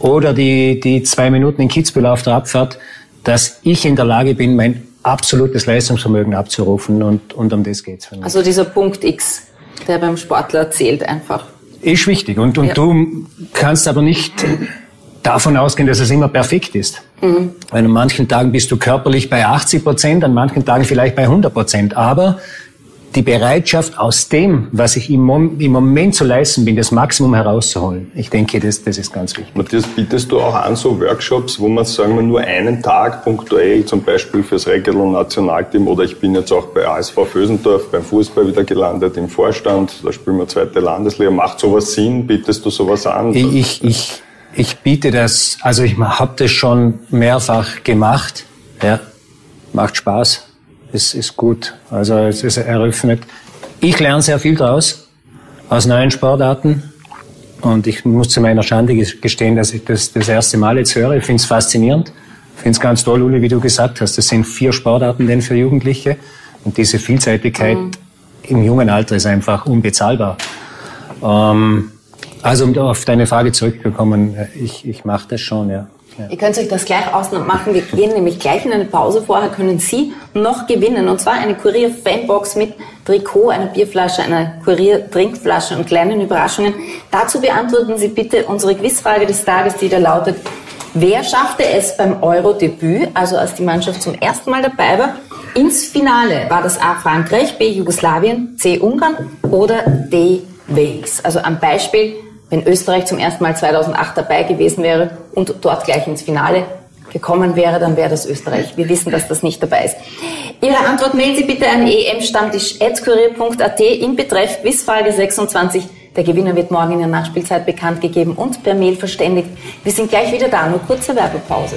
oder die, die zwei Minuten in Kitzbühel auf der Abfahrt, dass ich in der Lage bin, mein absolutes Leistungsvermögen abzurufen und, und um das geht's. Also dieser Punkt X, der beim Sportler zählt einfach. Ist wichtig und, und ja. du kannst aber nicht davon ausgehen, dass es immer perfekt ist. Mhm. Weil an manchen Tagen bist du körperlich bei 80 Prozent, an manchen Tagen vielleicht bei 100 Prozent. Aber die Bereitschaft aus dem, was ich im, Mom im Moment zu leisten bin, das Maximum herauszuholen. Ich denke, das, das ist ganz wichtig. Matthias, bietest du auch an so Workshops, wo man, sagen wir, nur einen Tag punktuell, zum Beispiel fürs Reggelon Nationalteam oder ich bin jetzt auch bei ASV Fösendorf beim Fußball wieder gelandet im Vorstand, da spielen wir zweite Landesliga. Macht sowas Sinn? Bietest du sowas an? Ich, ich, ich biete das, also ich habe das schon mehrfach gemacht. Ja, macht Spaß, es ist gut. Also es ist eröffnet. Ich lerne sehr viel draus aus neuen Sportarten. Und ich muss zu meiner Schande gestehen, dass ich das das erste Mal jetzt höre. Ich finde es faszinierend. Ich finde es ganz toll, Uli, wie du gesagt hast. Das sind vier Sportarten denn für Jugendliche. Und diese Vielseitigkeit mhm. im jungen Alter ist einfach unbezahlbar. Ähm, also um auf deine Frage zurückzukommen, äh, ich, ich mache das schon, ja. Ja. Ihr könnt euch das gleich ausmachen. Wir gehen nämlich gleich in eine Pause. Vorher können Sie noch gewinnen. Und zwar eine Kurier-Fanbox mit Trikot, einer Bierflasche, einer Kurier-Trinkflasche und kleinen Überraschungen. Dazu beantworten Sie bitte unsere Quizfrage des Tages, die da lautet, wer schaffte es beim Euro-Debüt, also als die Mannschaft zum ersten Mal dabei war, ins Finale? War das A Frankreich, B Jugoslawien, C Ungarn oder D Wales? Also am Beispiel wenn Österreich zum ersten Mal 2008 dabei gewesen wäre und dort gleich ins Finale gekommen wäre, dann wäre das Österreich. Wir wissen, dass das nicht dabei ist. Ihre Antwort mailen Sie bitte an emstammtisch.kurier.at in Betreff Quizfrage 26. Der Gewinner wird morgen in der Nachspielzeit bekannt gegeben und per Mail verständigt. Wir sind gleich wieder da, nur kurze Werbepause.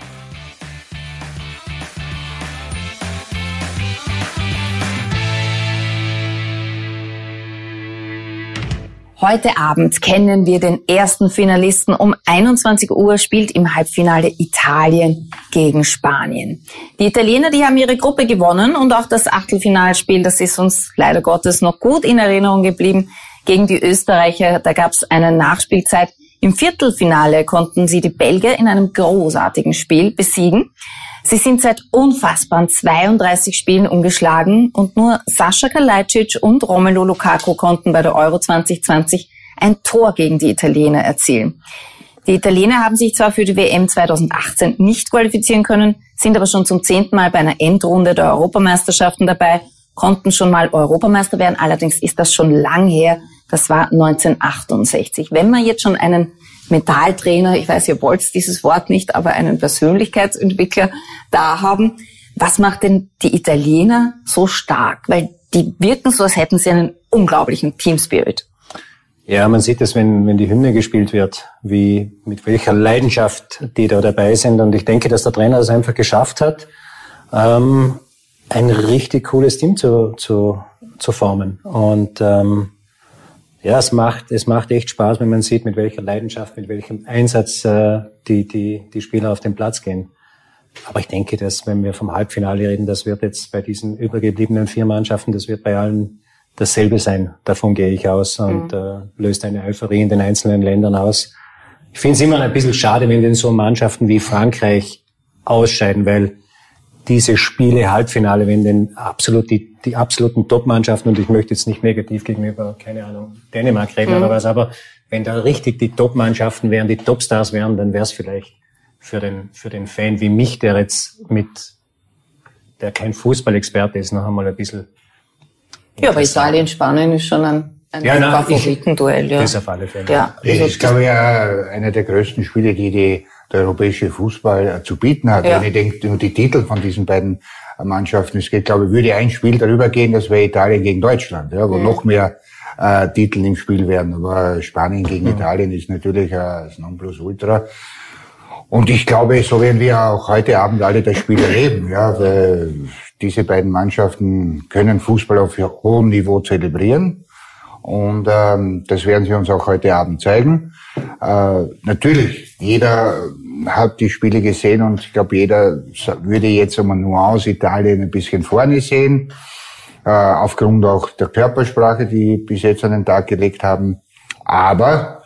Heute Abend kennen wir den ersten Finalisten. Um 21 Uhr spielt im Halbfinale Italien gegen Spanien. Die Italiener, die haben ihre Gruppe gewonnen und auch das Achtelfinalspiel, das ist uns leider Gottes noch gut in Erinnerung geblieben. Gegen die Österreicher, da gab es eine Nachspielzeit. Im Viertelfinale konnten sie die Belgier in einem großartigen Spiel besiegen. Sie sind seit unfassbaren 32 Spielen ungeschlagen und nur Sascha Kalajdzic und Romelu Lukaku konnten bei der Euro 2020 ein Tor gegen die Italiener erzielen. Die Italiener haben sich zwar für die WM 2018 nicht qualifizieren können, sind aber schon zum zehnten Mal bei einer Endrunde der Europameisterschaften dabei, konnten schon mal Europameister werden. Allerdings ist das schon lang her. Das war 1968. Wenn man jetzt schon einen Mentaltrainer, ich weiß, ihr wollt dieses Wort nicht, aber einen Persönlichkeitsentwickler da haben. Was macht denn die Italiener so stark? Weil die wirken so, als hätten sie einen unglaublichen Team Spirit. Ja, man sieht es, wenn, wenn die Hymne gespielt wird, wie, mit welcher Leidenschaft die da dabei sind. Und ich denke, dass der Trainer es einfach geschafft hat, ähm, ein richtig cooles Team zu, zu, zu formen. Und ähm, ja, es macht, es macht echt Spaß, wenn man sieht, mit welcher Leidenschaft, mit welchem Einsatz äh, die, die, die Spieler auf den Platz gehen. Aber ich denke, dass wenn wir vom Halbfinale reden, das wird jetzt bei diesen übergebliebenen vier Mannschaften, das wird bei allen dasselbe sein. Davon gehe ich aus und mhm. äh, löst eine Euphorie in den einzelnen Ländern aus. Ich finde es immer ein bisschen schade, wenn denn so Mannschaften wie Frankreich ausscheiden, weil diese Spiele, Halbfinale, wenn denn absolut die, die absoluten Top-Mannschaften, und ich möchte jetzt nicht negativ gegenüber, keine Ahnung, Dänemark reden mhm. oder was, aber wenn da richtig die Top-Mannschaften wären, die Topstars wären, dann wäre es vielleicht für den, für den Fan wie mich, der jetzt mit, der kein Fußballexperte ist, noch einmal ein bisschen. Ja, aber Italien, Spanien ist schon ein, ein ja, Favoritenduell, ja. Das auf alle Fälle. Ja, das ist, glaube ich, ja einer der größten Spiele, die die der europäische Fußball äh, zu bieten hat. Ja. Wenn ich denke, nur die Titel von diesen beiden äh, Mannschaften, es geht, glaube ich, würde ein Spiel darüber gehen, das wäre Italien gegen Deutschland, ja, wo mhm. noch mehr äh, Titel im Spiel werden. Aber Spanien gegen mhm. Italien ist natürlich äh, das Nonplusultra. Und ich glaube, so werden wir auch heute Abend alle das Spiel erleben, ja, weil diese beiden Mannschaften können Fußball auf hohem Niveau zelebrieren. Und ähm, das werden sie uns auch heute Abend zeigen. Äh, natürlich, jeder hat die Spiele gesehen und ich glaube, jeder würde jetzt einmal aus Italien ein bisschen vorne sehen, äh, aufgrund auch der Körpersprache, die bis jetzt an den Tag gelegt haben. Aber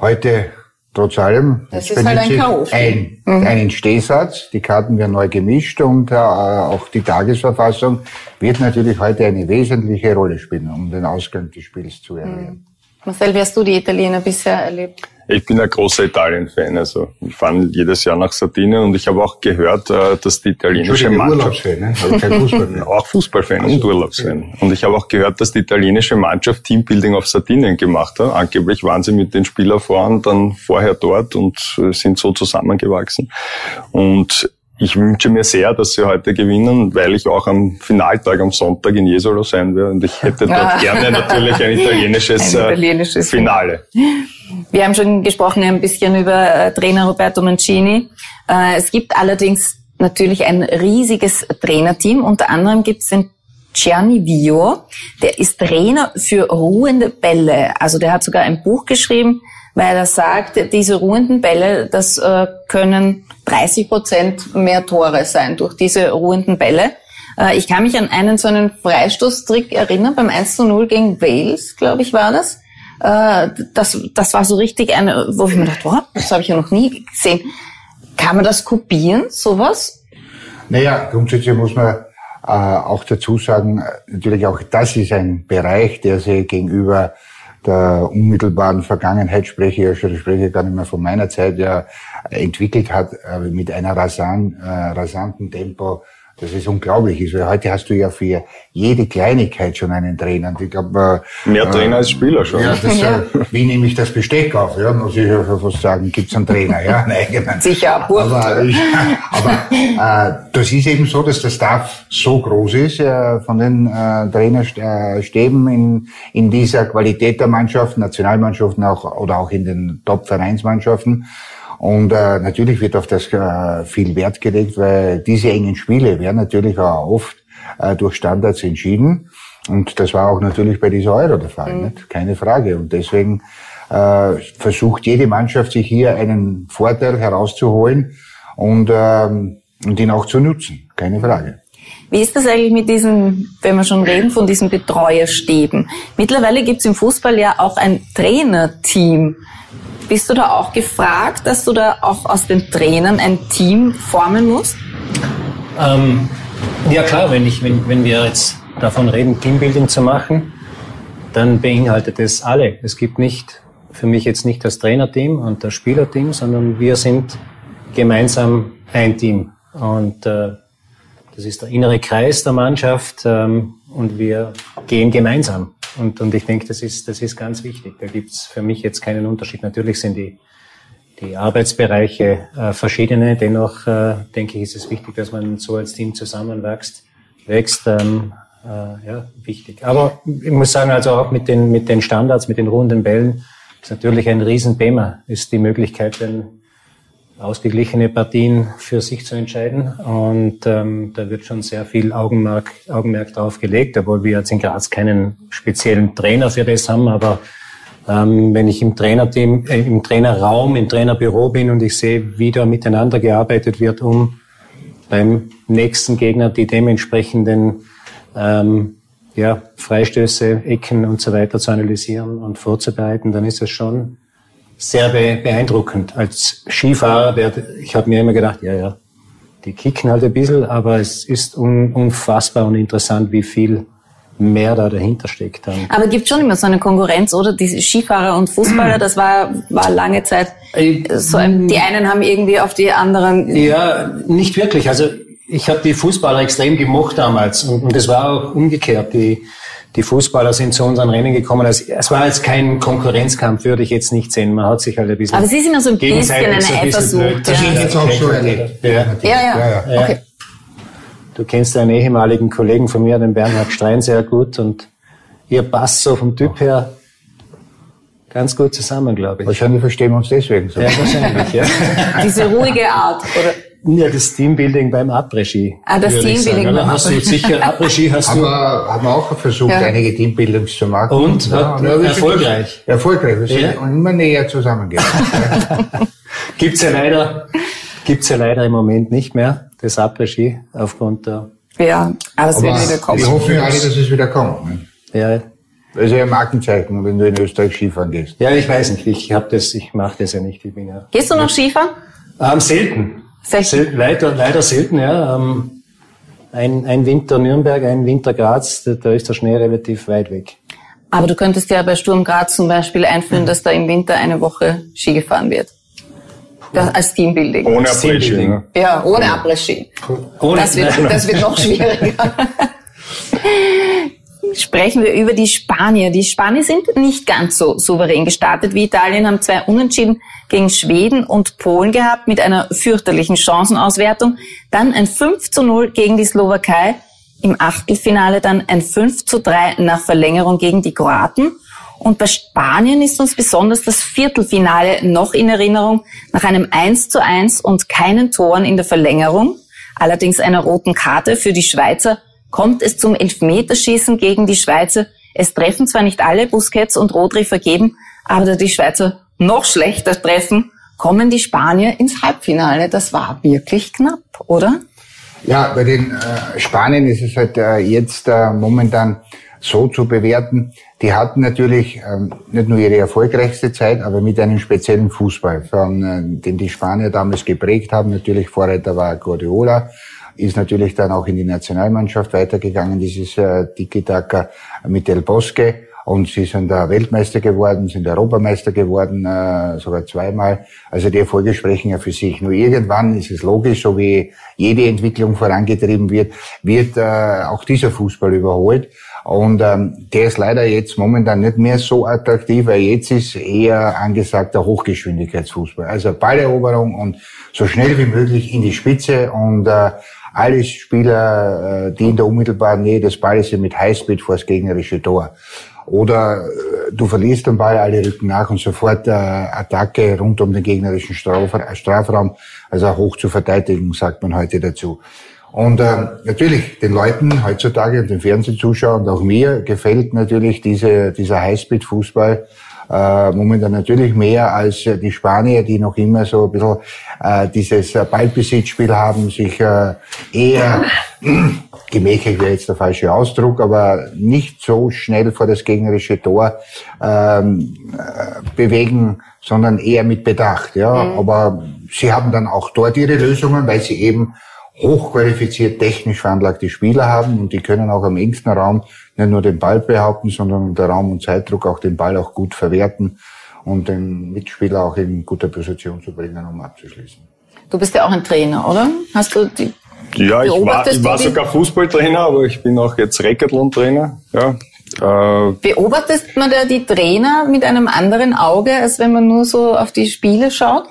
heute trotz allem, das ist halt ein, Chaos. ein mhm. einen Stehsatz, die Karten werden neu gemischt und äh, auch die Tagesverfassung wird natürlich heute eine wesentliche Rolle spielen, um den Ausgang des Spiels zu erreichen. Mhm. Marcel, wie hast du die Italiener bisher erlebt? Ich bin ein großer Italien-Fan. Also ich fahre jedes Jahr nach Sardinien und ich habe auch gehört, äh, dass die italienische Mannschaft Urlaubsfan, ne? also kein Fußballfan. auch Fußballfan und Urlaubsfan. Und ich habe auch gehört, dass die italienische Mannschaft Teambuilding auf Sardinien gemacht hat. Angeblich waren sie mit den Spielerfahren dann vorher dort und äh, sind so zusammengewachsen. Und ich wünsche mir sehr, dass sie heute gewinnen, weil ich auch am Finaltag am Sonntag in Jesolo sein werde und ich hätte dort gerne natürlich ein italienisches, ein italienisches Finale. Wir haben schon gesprochen ein bisschen über äh, Trainer Roberto Mancini. Äh, es gibt allerdings natürlich ein riesiges Trainerteam. Unter anderem gibt es den Gianni Vio, der ist Trainer für ruhende Bälle. Also der hat sogar ein Buch geschrieben, weil er sagt, diese ruhenden Bälle, das äh, können 30 Prozent mehr Tore sein durch diese ruhenden Bälle. Äh, ich kann mich an einen so einen Freistoßtrick erinnern, beim 1 zu 0 gegen Wales, glaube ich, war das. Äh, das, das war so richtig eine, wo ich mir dachte, wow, das habe ich ja noch nie gesehen. Kann man das kopieren, sowas? Naja, grundsätzlich muss man äh, auch dazu sagen, natürlich auch das ist ein Bereich, der sich gegenüber der unmittelbaren Vergangenheit spreche, ja schon spreche gar nicht mehr von meiner Zeit, ja entwickelt hat äh, mit einer rasan, äh, rasanten Tempo, das ist unglaublich. Also heute hast du ja für jede Kleinigkeit schon einen Trainer. Und ich glaube, äh, Mehr Trainer als Spieler schon. Ja, das, ja. Äh, wie nehme ich das Besteck auf? Ja, muss ich ja fast sagen, gibt's einen Trainer, ja, einen eigenen. Sicher, aber, aber äh, das ist eben so, dass der Staff so groß ist äh, von den äh, Trainerstäben in, in dieser Qualität der Mannschaft, Nationalmannschaften auch, oder auch in den Top-Vereinsmannschaften, und äh, natürlich wird auf das äh, viel Wert gelegt, weil diese engen Spiele werden natürlich auch oft äh, durch Standards entschieden. Und das war auch natürlich bei dieser Euro der Fall, mhm. nicht? keine Frage. Und deswegen äh, versucht jede Mannschaft sich hier einen Vorteil herauszuholen und, ähm, und ihn auch zu nutzen, keine Frage. Wie ist das eigentlich mit diesen, wenn wir schon reden, von diesen Betreuerstäben? Mittlerweile gibt es im Fußball ja auch ein Trainerteam. Bist du da auch gefragt, dass du da auch aus den Trainern ein Team formen musst? Ähm, ja klar, wenn, ich, wenn, wenn wir jetzt davon reden, Teambuilding zu machen, dann beinhaltet es alle. Es gibt nicht für mich jetzt nicht das Trainerteam und das Spielerteam, sondern wir sind gemeinsam ein Team. Und äh, das ist der innere Kreis der Mannschaft ähm, und wir gehen gemeinsam. Und, und ich denke, das ist, das ist ganz wichtig. Da gibt's für mich jetzt keinen Unterschied. Natürlich sind die, die Arbeitsbereiche äh, verschiedene. Dennoch äh, denke ich, ist es wichtig, dass man so als Team zusammenwächst. Wächst, ähm, äh, ja, wichtig. Aber ich muss sagen, also auch mit den, mit den Standards, mit den runden Bällen, ist natürlich ein Riesenthema, ist die Möglichkeit, wenn ausgeglichene Partien für sich zu entscheiden. Und ähm, da wird schon sehr viel Augenmerk, Augenmerk drauf gelegt, obwohl wir jetzt in Graz keinen speziellen Trainer für das haben. Aber ähm, wenn ich im Trainerteam, äh, im Trainerraum, im Trainerbüro bin und ich sehe, wie da miteinander gearbeitet wird, um beim nächsten Gegner die dementsprechenden ähm, ja, Freistöße, Ecken und so weiter zu analysieren und vorzubereiten, dann ist es schon sehr beeindruckend. Als Skifahrer, der, ich habe mir immer gedacht, ja, ja, die kicken halt ein bisschen, aber es ist un, unfassbar und interessant, wie viel mehr da dahinter steckt. Dann. Aber es gibt schon immer so eine Konkurrenz, oder? Die Skifahrer und Fußballer, das war, war lange Zeit so ein, die einen haben irgendwie auf die anderen... Ja, nicht wirklich. Also ich habe die Fußballer extrem gemocht damals und, und das war auch umgekehrt. Die, die Fußballer sind zu unseren Rennen gekommen. Es, war jetzt kein Konkurrenzkampf, würde ich jetzt nicht sehen. Man hat sich halt ein bisschen. Aber Sie sind ja so ein bisschen eine so Eifersucht. Das ja. ist jetzt auch so erlebt. Ja. Ja, ja. ja, Okay. Du kennst einen ehemaligen Kollegen von mir, den Bernhard Strein, sehr gut und ihr passt so vom Typ her ganz gut zusammen, glaube ich. Wahrscheinlich verstehen wir uns deswegen so. Ja, wahrscheinlich, ja. Diese ruhige Art, oder? Ja, das Teambuilding beim Après-Ski. Ah, das Teambuilding beim Après-Ski. Hast du sicher Après-Ski hast du. Aber haben wir auch versucht, ja. einige Teambuildings zu machen. Und? Ja, hat, erfolgreich. Erfolgreich. Wir sind ja. immer näher zusammengehen. gibt's ja leider, gibt's ja leider im Moment nicht mehr, das Après-Ski, aufgrund der. Ja, aber es wird wieder kommen. Wir hoffen ja alle, dass es wieder kommt. Ne? Ja, Das ist ja ein Markenzeichen, wenn du in Österreich Skifahren gehst. Ja, ich weiß nicht. Ich habe das, ich mache das ja nicht. Ich bin ja. Gehst du noch Skifahren? Ähm, selten. Selten. Sel leider, leider selten, ja. Ähm, ein, ein Winter Nürnberg, ein Winter Graz, da, da ist der Schnee relativ weit weg. Aber du könntest ja bei Sturm Graz zum Beispiel einführen, dass da im Winter eine Woche Ski gefahren wird. Das, als Teambuilding. Ohne Après-Ski. Ne? Ja, ohne Après-Ski. Das, wird, das wird noch schwieriger. Sprechen wir über die Spanier. Die Spanier sind nicht ganz so souverän gestartet wie Italien, haben zwei Unentschieden gegen Schweden und Polen gehabt mit einer fürchterlichen Chancenauswertung. Dann ein 5 zu 0 gegen die Slowakei. Im Achtelfinale dann ein 5 zu 3 nach Verlängerung gegen die Kroaten. Und bei Spanien ist uns besonders das Viertelfinale noch in Erinnerung, nach einem 1 zu 1 und keinen Toren in der Verlängerung, allerdings einer roten Karte für die Schweizer, kommt es zum Elfmeterschießen gegen die Schweizer. Es treffen zwar nicht alle Busquets und Rodri vergeben, aber da die Schweizer noch schlechter treffen, kommen die Spanier ins Halbfinale. Das war wirklich knapp, oder? Ja, bei den äh, Spanien ist es halt äh, jetzt äh, momentan so zu bewerten. Die hatten natürlich ähm, nicht nur ihre erfolgreichste Zeit, aber mit einem speziellen Fußball, von, äh, den die Spanier damals geprägt haben. Natürlich Vorreiter war Guardiola, ist natürlich dann auch in die Nationalmannschaft weitergegangen, dieses äh, Tiki-Taka mit Del Bosque. Und sie sind da Weltmeister geworden, sind Europameister geworden, äh, sogar zweimal. Also die Erfolge sprechen ja für sich. Nur irgendwann ist es logisch, so wie jede Entwicklung vorangetrieben wird, wird äh, auch dieser Fußball überholt. Und ähm, der ist leider jetzt momentan nicht mehr so attraktiv, weil jetzt ist eher angesagt der Hochgeschwindigkeitsfußball. Also Balleroberung und so schnell wie möglich in die Spitze und äh, alle Spieler, äh, die in der unmittelbaren Nähe des Balles sind, mit Highspeed vor das gegnerische Tor. Oder äh, du verlierst den Ball, alle rücken nach und sofort äh, Attacke rund um den gegnerischen Strafraum, also hoch zur Verteidigung, sagt man heute dazu. Und äh, natürlich, den Leuten heutzutage den Fernsehzuschauern und auch mir gefällt natürlich diese, dieser Highspeed-Fußball äh, momentan natürlich mehr als äh, die Spanier, die noch immer so ein bisschen äh, dieses äh, Ballbesitzspiel haben, sich äh, eher gemächlich wäre jetzt der falsche Ausdruck, aber nicht so schnell vor das gegnerische Tor ähm, äh, bewegen, sondern eher mit Bedacht. Ja, mhm. aber sie haben dann auch dort ihre Lösungen, weil sie eben hochqualifiziert technisch veranlagte Spieler haben und die können auch am engsten Raum nicht nur den Ball behaupten, sondern unter Raum und Zeitdruck auch den Ball auch gut verwerten und den Mitspieler auch in guter Position zu bringen, um abzuschließen. Du bist ja auch ein Trainer, oder? Hast du die ja, ich war, ich war sogar Fußballtrainer, aber ich bin auch jetzt Racketlon-Trainer. Ja. Äh, Beobachtest man da die Trainer mit einem anderen Auge, als wenn man nur so auf die Spiele schaut?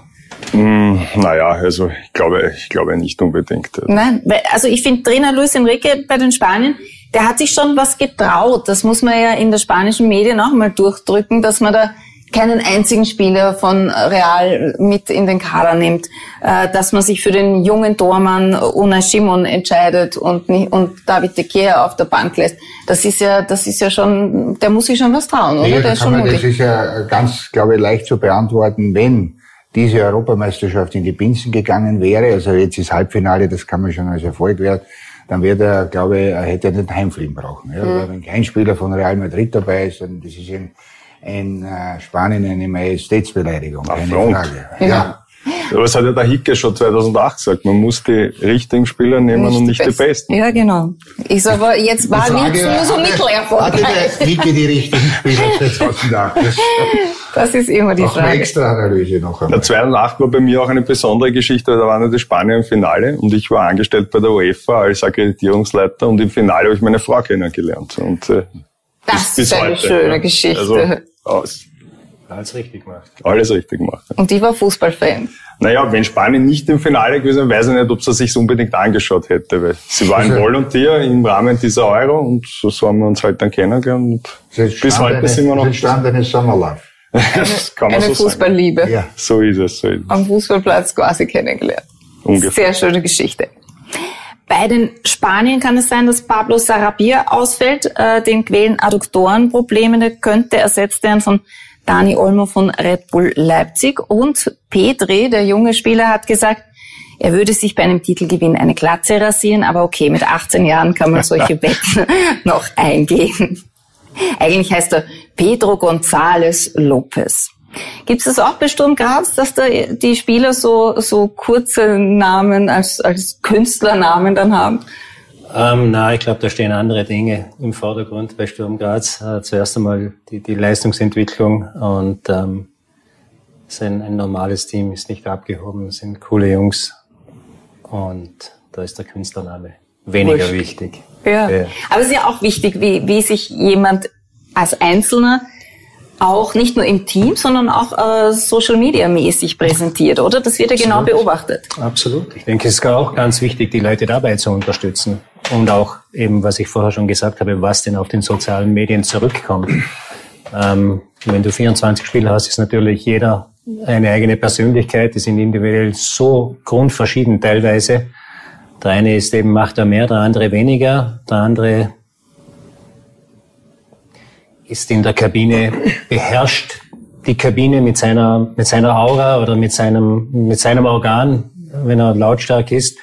Mm, naja, also ich glaube, ich glaube nicht unbedingt. Nein, also ich finde Trainer Luis Enrique bei den Spanien, der hat sich schon was getraut. Das muss man ja in der spanischen Medien auch mal durchdrücken, dass man da keinen einzigen Spieler von Real mit in den Kader nimmt, äh, dass man sich für den jungen Tormann Una Shimon entscheidet und, nicht, und David de Gea auf der Bank lässt. Das ist ja, das ist ja schon, der muss sich schon was trauen, oder? Ja, der ist schon man, das ist ja ganz, glaube ich, leicht zu beantworten, wenn diese Europameisterschaft in die Binsen gegangen wäre, also jetzt ist Halbfinale, das kann man schon als Erfolg werden, dann wird er, glaube ich, er hätte nicht heimfliegen brauchen. Ja? Mhm. Wenn kein Spieler von Real Madrid dabei ist, dann das ist in, in uh, Spanien eine Majestätsbeleidigung, keine Frage. Ja. ja. Aber es hat ja der Hicke schon 2008 gesagt, man muss die richtigen Spieler nehmen nicht und nicht die, die besten. Ja, genau. Ist aber jetzt war nichts nur so mittelerfolgreich. Hatte der Hicke die richtigen Spieler 2008? Das, das ist immer die Frage. Eine extra Analyse noch einmal. Der 2008 war bei mir auch eine besondere Geschichte, weil da waren ja die Spanier im Finale und ich war angestellt bei der UEFA als Akkreditierungsleiter und im Finale habe ich meine Frau kennengelernt. Und, äh, das bis, ist eine heute, schöne ja. Geschichte. Also, aus, alles richtig gemacht. Alles richtig gemacht. Und die war Fußballfan. Naja, wenn Spanien nicht im Finale gewesen wäre, weiß ich nicht, ob sie sich unbedingt angeschaut hätte, weil sie war ein Volunteer im Rahmen dieser Euro und so, haben wir uns halt dann kennengelernt und bis heute eine, sind wir noch. Entstand eine Sommerlauf. Das kann man eine so Fußballliebe. Sagen. Ja. So ist es. So ist es. Am Fußballplatz quasi kennengelernt. Ungefähr. Sehr schöne Geschichte. Bei den Spanien kann es sein, dass Pablo Sarabia ausfällt. Äh, den quälen Adduktorenprobleme könnte ersetzt werden von Dani Olmo von Red Bull Leipzig. Und Petri, der junge Spieler, hat gesagt, er würde sich bei einem Titelgewinn eine Glatze rasieren, aber okay, mit 18 Jahren kann man solche Wetten noch eingehen. Eigentlich heißt er Pedro González Lopez. Gibt es das auch bei Sturm Graz, dass da die Spieler so, so kurze Namen als, als Künstlernamen dann haben? Ähm, nein, ich glaube, da stehen andere Dinge im Vordergrund bei Sturm Graz. Äh, zuerst einmal die, die Leistungsentwicklung und ähm, es ist ein, ein normales Team, ist nicht abgehoben, sind coole Jungs und da ist der Künstlername weniger Wurscht. wichtig. Ja. ja. Aber es ist ja auch wichtig, wie, wie sich jemand als Einzelner auch nicht nur im Team, sondern auch äh, Social Media mäßig präsentiert, oder? Das wird ja genau Absolut. genau beobachtet. Absolut. Ich denke, es ist auch ganz wichtig, die Leute dabei zu unterstützen. Und auch eben, was ich vorher schon gesagt habe, was denn auf den sozialen Medien zurückkommt. Ähm, wenn du 24 Spieler hast, ist natürlich jeder eine eigene Persönlichkeit. Die sind individuell so grundverschieden teilweise. Der eine ist eben, macht er mehr, der andere weniger. Der andere ist in der Kabine, beherrscht die Kabine mit seiner, mit seiner Aura oder mit seinem, mit seinem Organ, wenn er lautstark ist.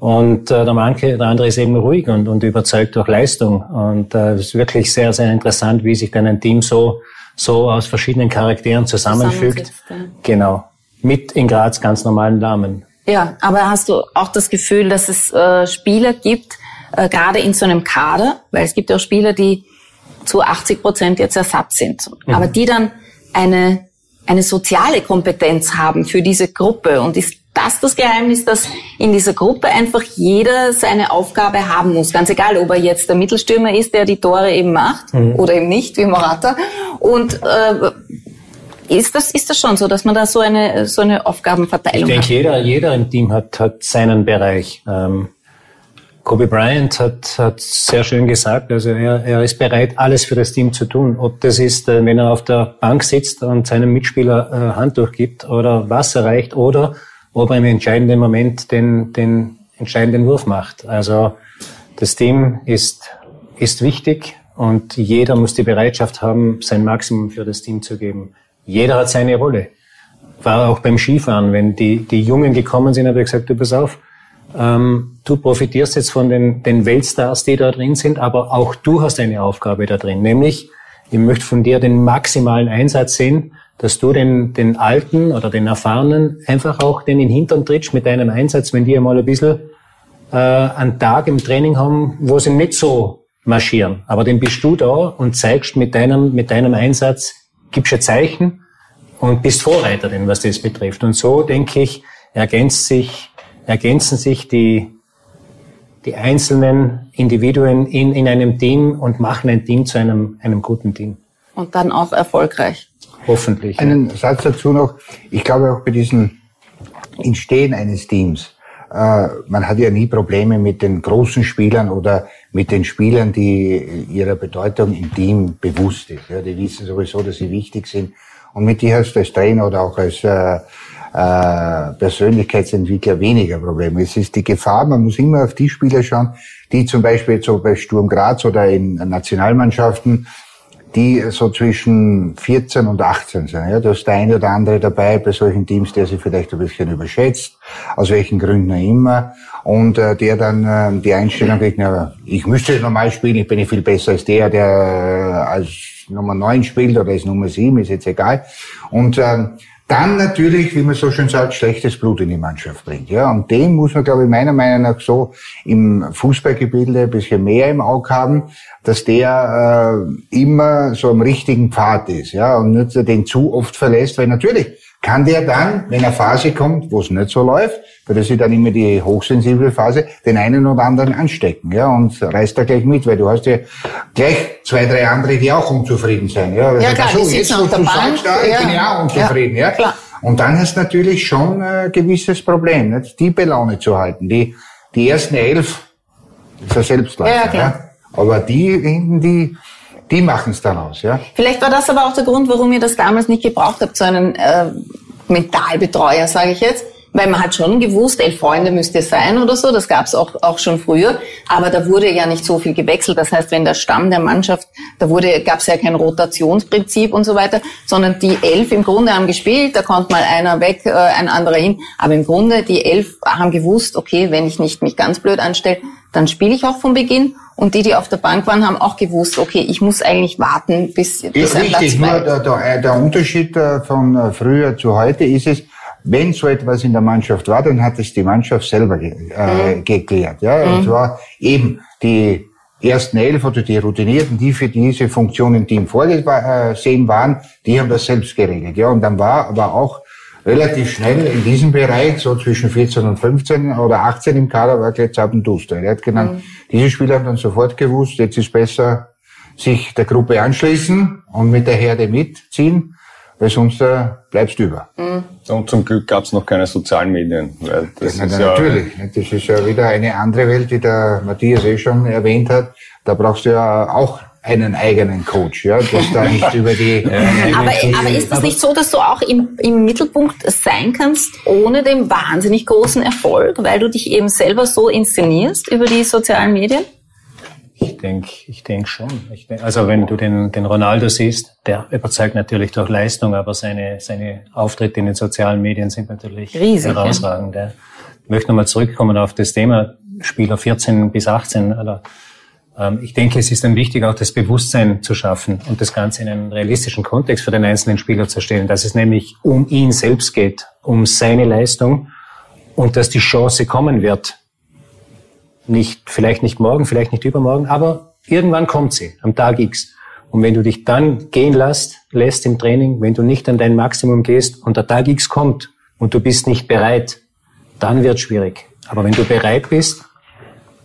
Und äh, der, manche, der andere ist eben ruhig und, und überzeugt durch Leistung. Und äh, es ist wirklich sehr, sehr interessant, wie sich dann ein Team so, so aus verschiedenen Charakteren zusammenfügt. Ja. Genau. Mit in Graz ganz normalen Namen. Ja, aber hast du auch das Gefühl, dass es äh, Spieler gibt, äh, gerade in so einem Kader, weil es gibt ja auch Spieler, die zu 80 Prozent jetzt Ersatz sind. Mhm. Aber die dann eine, eine soziale Kompetenz haben für diese Gruppe. Und ist das das Geheimnis, dass in dieser Gruppe einfach jeder seine Aufgabe haben muss? Ganz egal, ob er jetzt der Mittelstürmer ist, der die Tore eben macht mhm. oder eben nicht, wie Morata. Und äh, ist das, ist das schon so, dass man da so eine, so eine Aufgabenverteilung ich denke, hat? Jeder, jeder im Team hat, hat seinen Bereich. Ähm Kobe Bryant hat, hat sehr schön gesagt, also er, er ist bereit, alles für das Team zu tun. Ob das ist, äh, wenn er auf der Bank sitzt und seinem Mitspieler äh, Handtuch gibt oder Wasser reicht oder ob er im entscheidenden Moment den, den entscheidenden Wurf macht. Also das Team ist, ist wichtig und jeder muss die Bereitschaft haben, sein Maximum für das Team zu geben. Jeder hat seine Rolle. War auch beim Skifahren, wenn die, die Jungen gekommen sind, habe ich gesagt, du pass auf, ähm, du profitierst jetzt von den, den Weltstars, die da drin sind, aber auch du hast eine Aufgabe da drin, nämlich ich möchte von dir den maximalen Einsatz sehen, dass du den, den Alten oder den Erfahrenen einfach auch den in den Hintern trittst mit deinem Einsatz, wenn die einmal ein bisschen äh, einen Tag im Training haben, wo sie nicht so marschieren. Aber dann bist du da und zeigst mit deinem, mit deinem Einsatz, gibst ein Zeichen und bist Vorreiterin, was das betrifft. Und so, denke ich, ergänzt sich ergänzen sich die, die einzelnen Individuen in, in einem Team und machen ein Team zu einem, einem guten Team. Und dann auch erfolgreich. Hoffentlich. Einen ja. Satz dazu noch. Ich glaube auch bei diesem Entstehen eines Teams, äh, man hat ja nie Probleme mit den großen Spielern oder mit den Spielern, die ihrer Bedeutung im Team bewusst ist. Ja, die wissen sowieso, dass sie wichtig sind. Und mit dir hast du als Trainer oder auch als äh, äh, Persönlichkeitsentwickler weniger Probleme. Es ist die Gefahr, man muss immer auf die Spieler schauen, die zum Beispiel so bei Sturm Graz oder in Nationalmannschaften, die so zwischen 14 und 18 sind. Ja, da ist der eine oder andere dabei bei solchen Teams, der sich vielleicht ein bisschen überschätzt, aus welchen Gründen auch immer, und äh, der dann äh, die Einstellung kriegt, na, ich müsste normal spielen, ich bin nicht viel besser als der, der äh, als Nummer 9 spielt oder als Nummer 7, ist jetzt egal. Und äh, dann natürlich, wie man so schön sagt, schlechtes Blut in die Mannschaft bringt. Ja, und den muss man, glaube ich, meiner Meinung nach so im Fußballgebilde ein bisschen mehr im Auge haben, dass der äh, immer so am richtigen Pfad ist, ja, und nicht den zu oft verlässt, weil natürlich kann der dann, wenn eine Phase kommt, wo es nicht so läuft, weil das ist dann immer die hochsensible Phase, den einen oder anderen anstecken, ja, und reißt da gleich mit, weil du hast ja gleich zwei, drei andere, die auch unzufrieden sind, ja. Ja, klar, so, jetzt, auf der Bank, sagst, da, ja. bin ja auch unzufrieden, ja. ja. Klar. Und dann hast du natürlich schon ein gewisses Problem, nicht? die Belaune zu halten. Die, die ersten elf ist ja Selbstläufer, ja, klar. ja. Aber die hinten, die, die machen es dann aus, ja. Vielleicht war das aber auch der Grund, warum ihr das damals nicht gebraucht habt, so einen äh, Mentalbetreuer, sage ich jetzt, Weil man hat schon gewusst, elf Freunde müsste es sein oder so, das gab es auch, auch schon früher. Aber da wurde ja nicht so viel gewechselt. Das heißt, wenn der Stamm der Mannschaft, da wurde, gab es ja kein Rotationsprinzip und so weiter, sondern die elf im Grunde haben gespielt, da konnte mal einer weg, äh, ein anderer hin. Aber im Grunde, die elf haben gewusst, okay, wenn ich nicht mich ganz blöd anstelle, dann spiele ich auch von Beginn. Und die, die auf der Bank waren, haben auch gewusst, okay, ich muss eigentlich warten, bis, bis ist ein richtig, Platz nur der, der, der Unterschied äh, von äh, früher zu heute ist es, wenn so etwas in der Mannschaft war, dann hat es die Mannschaft selber ge äh, mhm. geklärt. Ja? Mhm. Und zwar eben die ersten elf oder die Routinierten, die für diese Funktion im Team vorgesehen waren, die haben das selbst geregelt. Ja? Und dann war aber auch relativ schnell in diesem Bereich, so zwischen 14 und 15 oder 18 im Kader, war gleich Zappen Duster. Er hat genannt, mhm. diese Spieler haben dann sofort gewusst, jetzt ist besser sich der Gruppe anschließen und mit der Herde mitziehen, weil sonst äh, bleibst du über. Mhm. Und zum Glück gab es noch keine sozialen Medien. Weil das ja, ist ja, natürlich, das ist ja wieder eine andere Welt, die der Matthias eh schon erwähnt hat. Da brauchst du ja auch einen eigenen Coach, ja, das da nicht über die. aber, aber ist das nicht so, dass du auch im, im Mittelpunkt sein kannst, ohne den wahnsinnig großen Erfolg, weil du dich eben selber so inszenierst über die sozialen Medien? Ich denke, ich denk schon. Ich denk, also wenn du den, den Ronaldo siehst, der überzeugt natürlich durch Leistung, aber seine, seine Auftritte in den sozialen Medien sind natürlich Riesig, herausragend. Ja. Ich möchte nochmal zurückkommen auf das Thema Spieler 14 bis 18. Oder ähm, ich denke, es ist dann wichtig, auch das Bewusstsein zu schaffen und das Ganze in einen realistischen Kontext für den einzelnen Spieler zu stellen, dass es nämlich um ihn selbst geht, um seine Leistung und dass die Chance kommen wird. Nicht, vielleicht nicht morgen, vielleicht nicht übermorgen, aber irgendwann kommt sie, am Tag X. Und wenn du dich dann gehen lässt, lässt im Training, wenn du nicht an dein Maximum gehst und der Tag X kommt und du bist nicht bereit, dann wird schwierig. Aber wenn du bereit bist,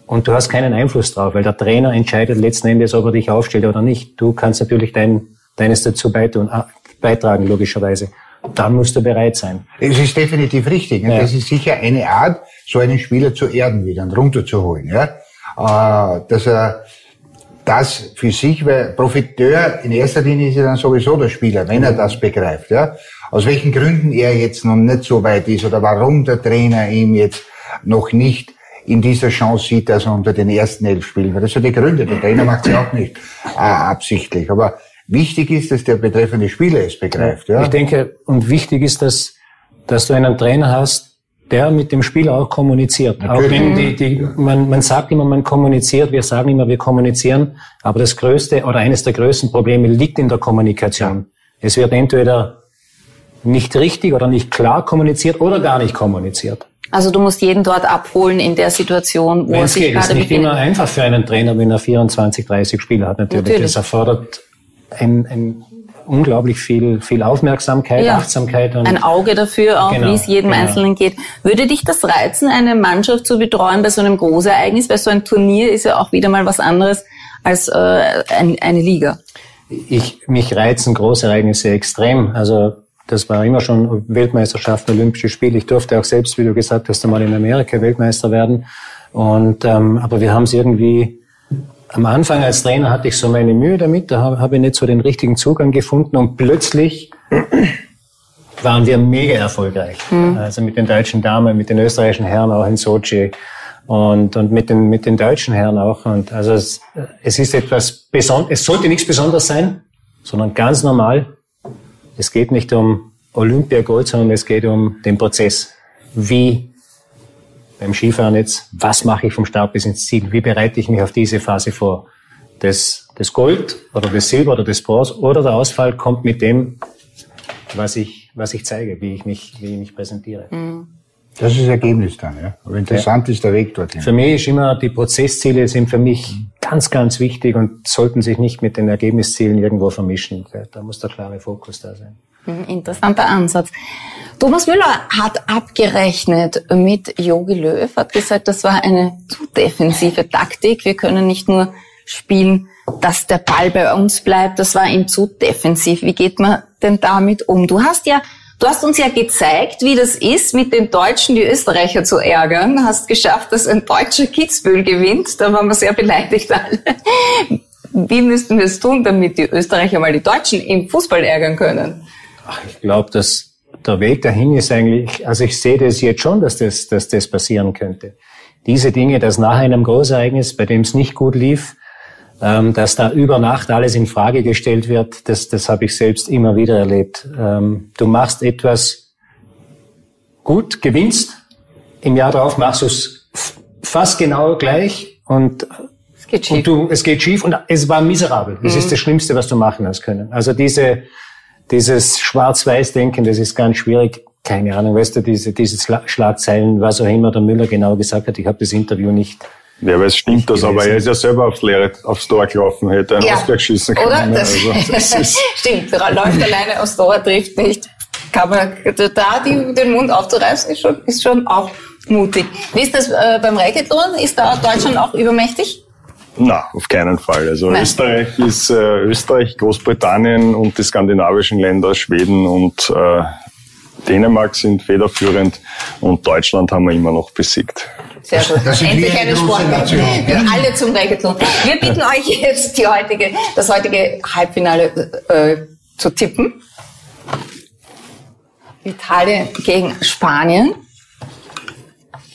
und du hast keinen Einfluss drauf, weil der Trainer entscheidet letzten Endes, ob er dich aufstellt oder nicht. Du kannst natürlich dein, deines dazu äh, beitragen, logischerweise. Dann musst du bereit sein. Es ist definitiv richtig. Ja. Das ist sicher eine Art, so einen Spieler zu erden wieder und runterzuholen. Ja? Äh, dass er das für sich, weil Profiteur in erster Linie ist ja dann sowieso der Spieler, wenn er das begreift. Ja? Aus welchen Gründen er jetzt noch nicht so weit ist oder warum der Trainer ihm jetzt noch nicht in dieser Chance sieht, dass er unter den ersten elf spielen wird. Das sind die Gründe. Der Trainer macht sie auch nicht äh, absichtlich. Aber wichtig ist, dass der betreffende Spieler es begreift. Ja? Ich denke, und wichtig ist, dass, dass du einen Trainer hast, der mit dem Spieler auch kommuniziert. Natürlich. Auch wenn die, die, man, man sagt immer, man kommuniziert, wir sagen immer, wir kommunizieren, aber das größte oder eines der größten Probleme liegt in der Kommunikation. Es wird entweder nicht richtig oder nicht klar kommuniziert oder gar nicht kommuniziert. Also du musst jeden dort abholen in der Situation, wo Wenn er sich geht, gerade befindet. Es ist nicht immer einfach für einen Trainer, wenn er 24, 30 Spieler hat natürlich. natürlich. Das erfordert ein, ein unglaublich viel, viel Aufmerksamkeit, ja. Achtsamkeit. Und ein Auge dafür, auch genau, wie es jedem genau. Einzelnen geht. Würde dich das reizen, eine Mannschaft zu betreuen bei so einem Großereignis? Weil so ein Turnier ist ja auch wieder mal was anderes als äh, ein, eine Liga. Ich, mich reizen Großereignisse extrem. Also das war immer schon Weltmeisterschaften, Olympische Spiele. Ich durfte auch selbst, wie du gesagt hast, einmal in Amerika Weltmeister werden. Und ähm, aber wir haben es irgendwie am Anfang als Trainer hatte ich so meine Mühe damit, da habe hab ich nicht so den richtigen Zugang gefunden und plötzlich waren wir mega erfolgreich. Mhm. Also mit den deutschen Damen, mit den österreichischen Herren auch in Sochi und, und mit, den, mit den deutschen Herren auch. Und also es, es ist etwas Besonderes, es sollte nichts Besonderes sein, sondern ganz normal. Es geht nicht um Olympiagold, sondern es geht um den Prozess. Wie beim Skifahren jetzt, was mache ich vom Start bis ins Ziel? Wie bereite ich mich auf diese Phase vor? Das, das Gold oder das Silber oder das Bronze oder der Ausfall kommt mit dem, was ich, was ich zeige, wie ich mich, wie ich mich präsentiere. Mhm. Das ist das Ergebnis dann, ja. Aber interessant ja. ist der Weg dorthin. Für mich ist immer, die Prozessziele sind für mich ganz, ganz wichtig und sollten sich nicht mit den Ergebniszielen irgendwo vermischen. Da muss der klare Fokus da sein. Mhm, interessanter Ansatz. Thomas Müller hat abgerechnet mit Jogi Löw, hat gesagt, das war eine zu defensive Taktik. Wir können nicht nur spielen, dass der Ball bei uns bleibt. Das war ihm zu defensiv. Wie geht man denn damit um? Du hast ja Du hast uns ja gezeigt, wie das ist, mit den Deutschen die Österreicher zu ärgern. Hast geschafft, dass ein deutscher Kitzbühel gewinnt. Da waren wir sehr beleidigt alle. Wie müssten wir es tun, damit die Österreicher mal die Deutschen im Fußball ärgern können? Ach, ich glaube, dass der Weg dahin ist eigentlich, also ich sehe das jetzt schon, dass das, dass das passieren könnte. Diese Dinge, dass nach einem Großereignis, bei dem es nicht gut lief, ähm, dass da über Nacht alles in Frage gestellt wird, das, das habe ich selbst immer wieder erlebt. Ähm, du machst etwas gut, gewinnst, im Jahr darauf machst du es fast genau gleich und es geht schief. Und du, es geht schief und es war miserabel. Das mhm. ist das Schlimmste, was du machen hast können. Also diese, dieses Schwarz-Weiß-Denken, das ist ganz schwierig. Keine Ahnung, weißt du, diese, diese Schlagzeilen, was auch immer der Müller genau gesagt hat. Ich habe das Interview nicht ja, aber es stimmt das, aber er ist ja selber aufs Leere, aufs Tor gelaufen, hätte einen ja. Ausgleich schießen können. Oder? Das, also, das stimmt, läuft alleine aufs Tor, trifft nicht. Kann man da die, den Mund aufzureißen, ist schon, ist schon auch mutig. Wie ist das äh, beim Racketlon? Ist da Deutschland auch übermächtig? Na, auf keinen Fall. Also Nein. Österreich ist äh, Österreich, Großbritannien und die skandinavischen Länder, Schweden und äh, Dänemark sind federführend und Deutschland haben wir immer noch besiegt. Sehr gut. Das Endlich eine Sportnation. Alle zum Racketlon. Wir bitten euch jetzt die heutige, das heutige Halbfinale äh, zu tippen. Italien gegen Spanien.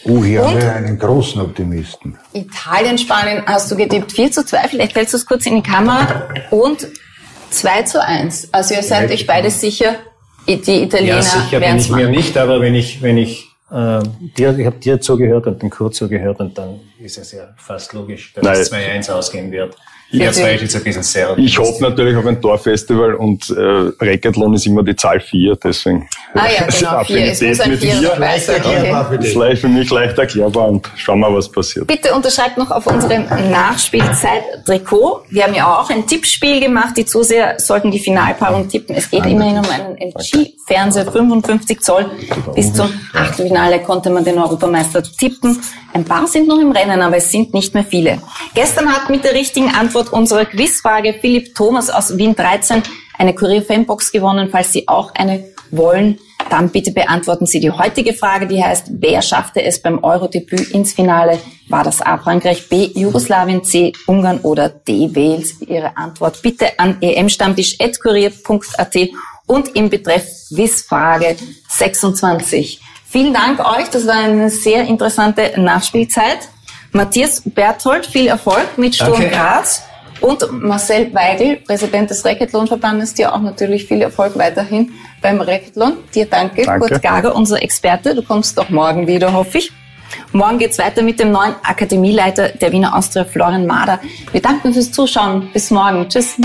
Oh, hier haben wir einen großen Optimisten. Italien, Spanien hast du getippt 4 zu 2, vielleicht hältst du es kurz in die Kamera. Und 2 zu 1. Also ihr seid euch beide sicher, die Italiener Ja, sicher bin ich mir nicht, aber wenn ich, wenn ich äh, dir, ich habe dir zugehört und dem Kurt zugehört und dann ist es ja fast logisch, dass Nein. es 2-1 ausgehen wird. Ja, zwei ist jetzt ein bisschen sehr. Ich hoffe natürlich auf ein Torfestival und äh, Racketlon ist immer die Zahl 4, deswegen. Ah ja, genau, 4. Es muss ein 4 leicht erklärbar okay. ist für mich leicht erklärbar und schauen wir, was passiert. Bitte unterschreibt noch auf unserem Nachspielzeit-Trikot. Wir haben ja auch ein Tippspiel gemacht. Die Zuseher sollten die Finalpaarung tippen. Es geht immerhin um einen LG-Fernseher 55 Zoll. Bis zum Achtelfinale konnte man den Europameister tippen. Ein paar sind noch im Rennen, aber es sind nicht mehr viele. Gestern hat mit der richtigen Antwort Antwort unserer Quizfrage Philipp Thomas aus Wien 13 eine Kurier-Fanbox gewonnen. Falls Sie auch eine wollen, dann bitte beantworten Sie die heutige Frage, die heißt, wer schaffte es beim Euro-Debüt ins Finale? War das A Frankreich, B Jugoslawien, C Ungarn oder D Wales? Ihre Antwort bitte an emstammtisch.kurier.at und im Betreff Quizfrage 26. Vielen Dank euch, das war eine sehr interessante Nachspielzeit. Matthias Berthold, viel Erfolg mit Sturm Danke. Graz. Und Marcel Weigel, Präsident des Racketlon-Verbandes, dir auch natürlich viel Erfolg weiterhin beim Racketlon. Dir danke. danke. Kurt Gager, unser Experte. Du kommst doch morgen wieder, hoffe ich. Morgen geht's weiter mit dem neuen Akademieleiter der Wiener Austria, Florian Mader. Wir danken fürs Zuschauen. Bis morgen. Tschüss.